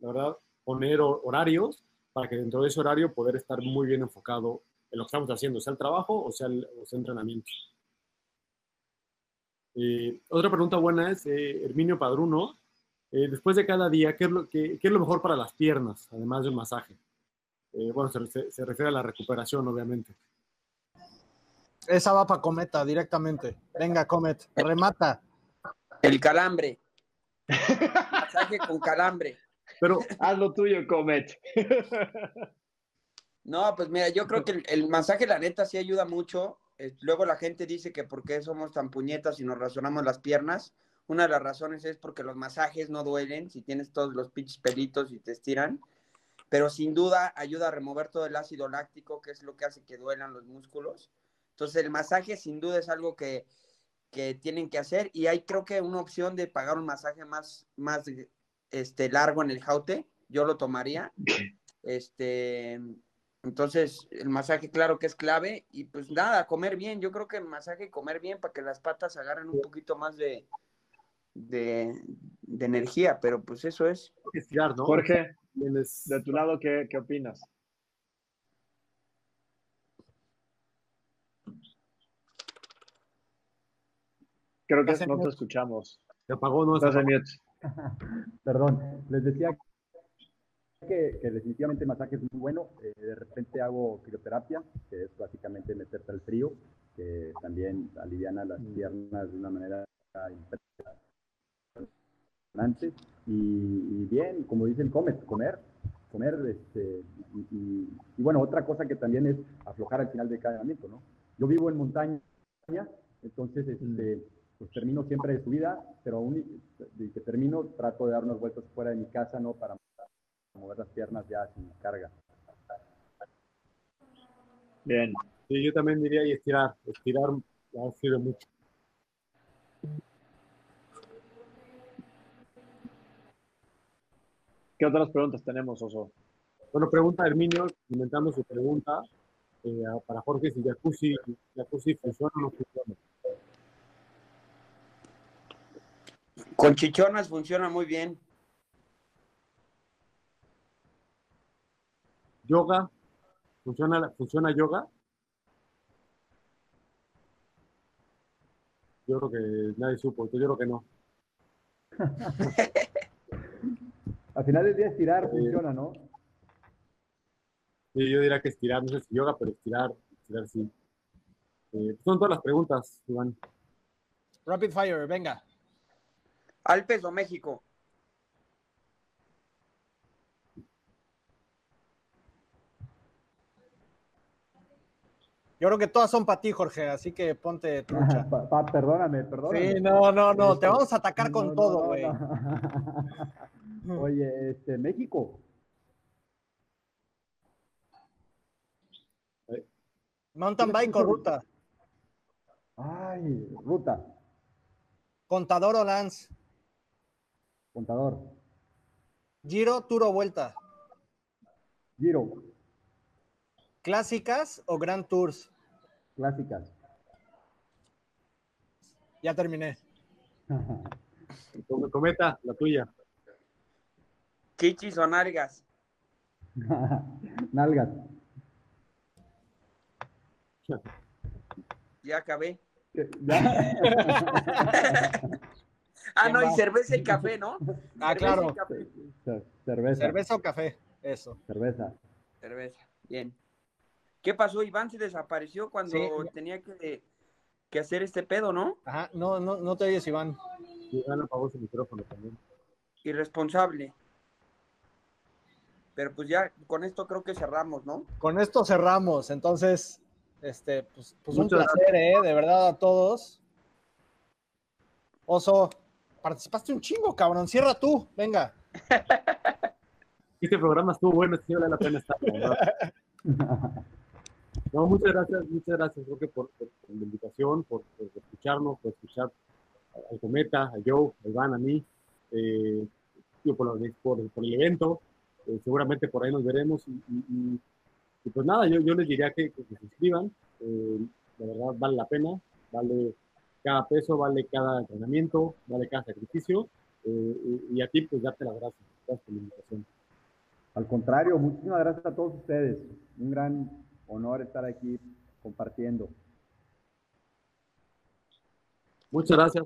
La verdad, poner horarios para que dentro de ese horario poder estar muy bien enfocado en lo que estamos haciendo, sea el trabajo o sea el, entrenamiento. Eh, otra pregunta buena es, eh, Herminio Padruno, después de cada día, ¿qué es, lo, qué, es, lo, mejor para las piernas, además de un masaje? bueno, se, se refiere a la recuperación, obviamente. Esa va para Cometa directamente. Venga, Comet, remata. El calambre. Masaje con calambre. Pero haz lo tuyo, Comet. No, pues mira, yo creo que el, masaje, la neta, sí ayuda mucho. Eh, luego la gente dice que por qué somos tan puñetas y nos razonamos las piernas. Una de las razones es porque los masajes no duelen si tienes todos los pinches pelitos y te estiran. Pero sin duda ayuda a remover todo el ácido láctico, que es lo que hace que duelan los músculos. Entonces el masaje sin duda es algo que, tienen que hacer y hay creo que una opción de pagar un masaje más, más este, largo en el jaute, yo lo tomaría. Este, entonces el masaje claro que es clave y pues nada, comer bien, yo creo que el masaje comer bien para que las patas agarren un poquito más de, de, energía, pero pues eso es. Jorge, de tu lado, ¿qué, qué opinas? Creo que no te escuchamos. Se apagó, no se Perdón, les decía que, definitivamente el masaje es muy bueno. Eh, de repente hago crioterapia, que es básicamente meterte al frío, que también aliviana las mm. piernas de una manera impresionante. Y, bien, como dicen, comer, comer, comer. Este, y, bueno, otra cosa que también es aflojar al final de cada entrenamiento, ¿no? Yo vivo en montaña, entonces este, pues termino siempre de subida, pero aún de que termino trato de dar unas vueltas fuera de mi casa, ¿no? Para mover las piernas ya sin carga. Bien. Sí, yo también diría y estirar. Estirar ha sido mucho. ¿Qué otras preguntas tenemos, Oso? Bueno, pregunta Herminio, inventando su pregunta eh, para Jorge si jacuzzi, jacuzzi funciona o no funciona. Con chichonas funciona muy bien. Yoga, ¿funciona, ¿funciona yoga? Yo creo que nadie supo, yo creo que no. Al final del día estirar funciona, ¿no? Sí, yo diría que estirar, no sé si yoga, pero estirar, estirar sí. Eh, son todas las preguntas, Iván. Rapid fire, venga. ¿Alpes o México? Yo creo que todas son para ti, Jorge, así que ponte trucha. perdóname, perdóname. Sí, no, no, no, te vamos a atacar con todo, güey. Oye, este, México. Mountain bike o ruta. Ay, ruta. Contador o Lance. Contador. Giro, Tour o Vuelta. Giro. ¿Clásicas o Grand Tours? Clásicas. Ya terminé. Cometa, la tuya. Chichis o nalgas. nalgas. Ya acabé. ¿Ya? Ah, no, y cerveza y café, ¿no? Ah, claro. Cerveza. Cerveza o café. Eso. Cerveza. Cerveza, bien. ¿Qué pasó? Iván se desapareció cuando tenía que, que, hacer este pedo, ¿no? Ajá, no, no, no te oyes, Iván. Iván apagó su micrófono también. Irresponsable. Pero pues ya con esto creo que cerramos, ¿no? Con esto cerramos, entonces, este, pues, pues un placer, ¿eh? De verdad a todos. Oso, participaste un chingo, cabrón. Cierra tú, venga. Este programa estuvo bueno, sí vale la pena estar. No, muchas gracias, muchas gracias, Roque, por, la invitación, por, escucharnos, por escuchar al Cometa, a Joe, a Iván, a mí, eh, por, por, el evento. Eh, seguramente por ahí nos veremos. Y, pues nada, yo, yo les diría que, se suscriban. Eh, la verdad, vale la pena, vale cada peso, vale cada entrenamiento, vale cada sacrificio. Eh, y, a ti, pues, darte las gracias. Gracias por la invitación. Al contrario, muchísimas gracias a todos ustedes. Un gran honor estar aquí compartiendo. Muchas gracias.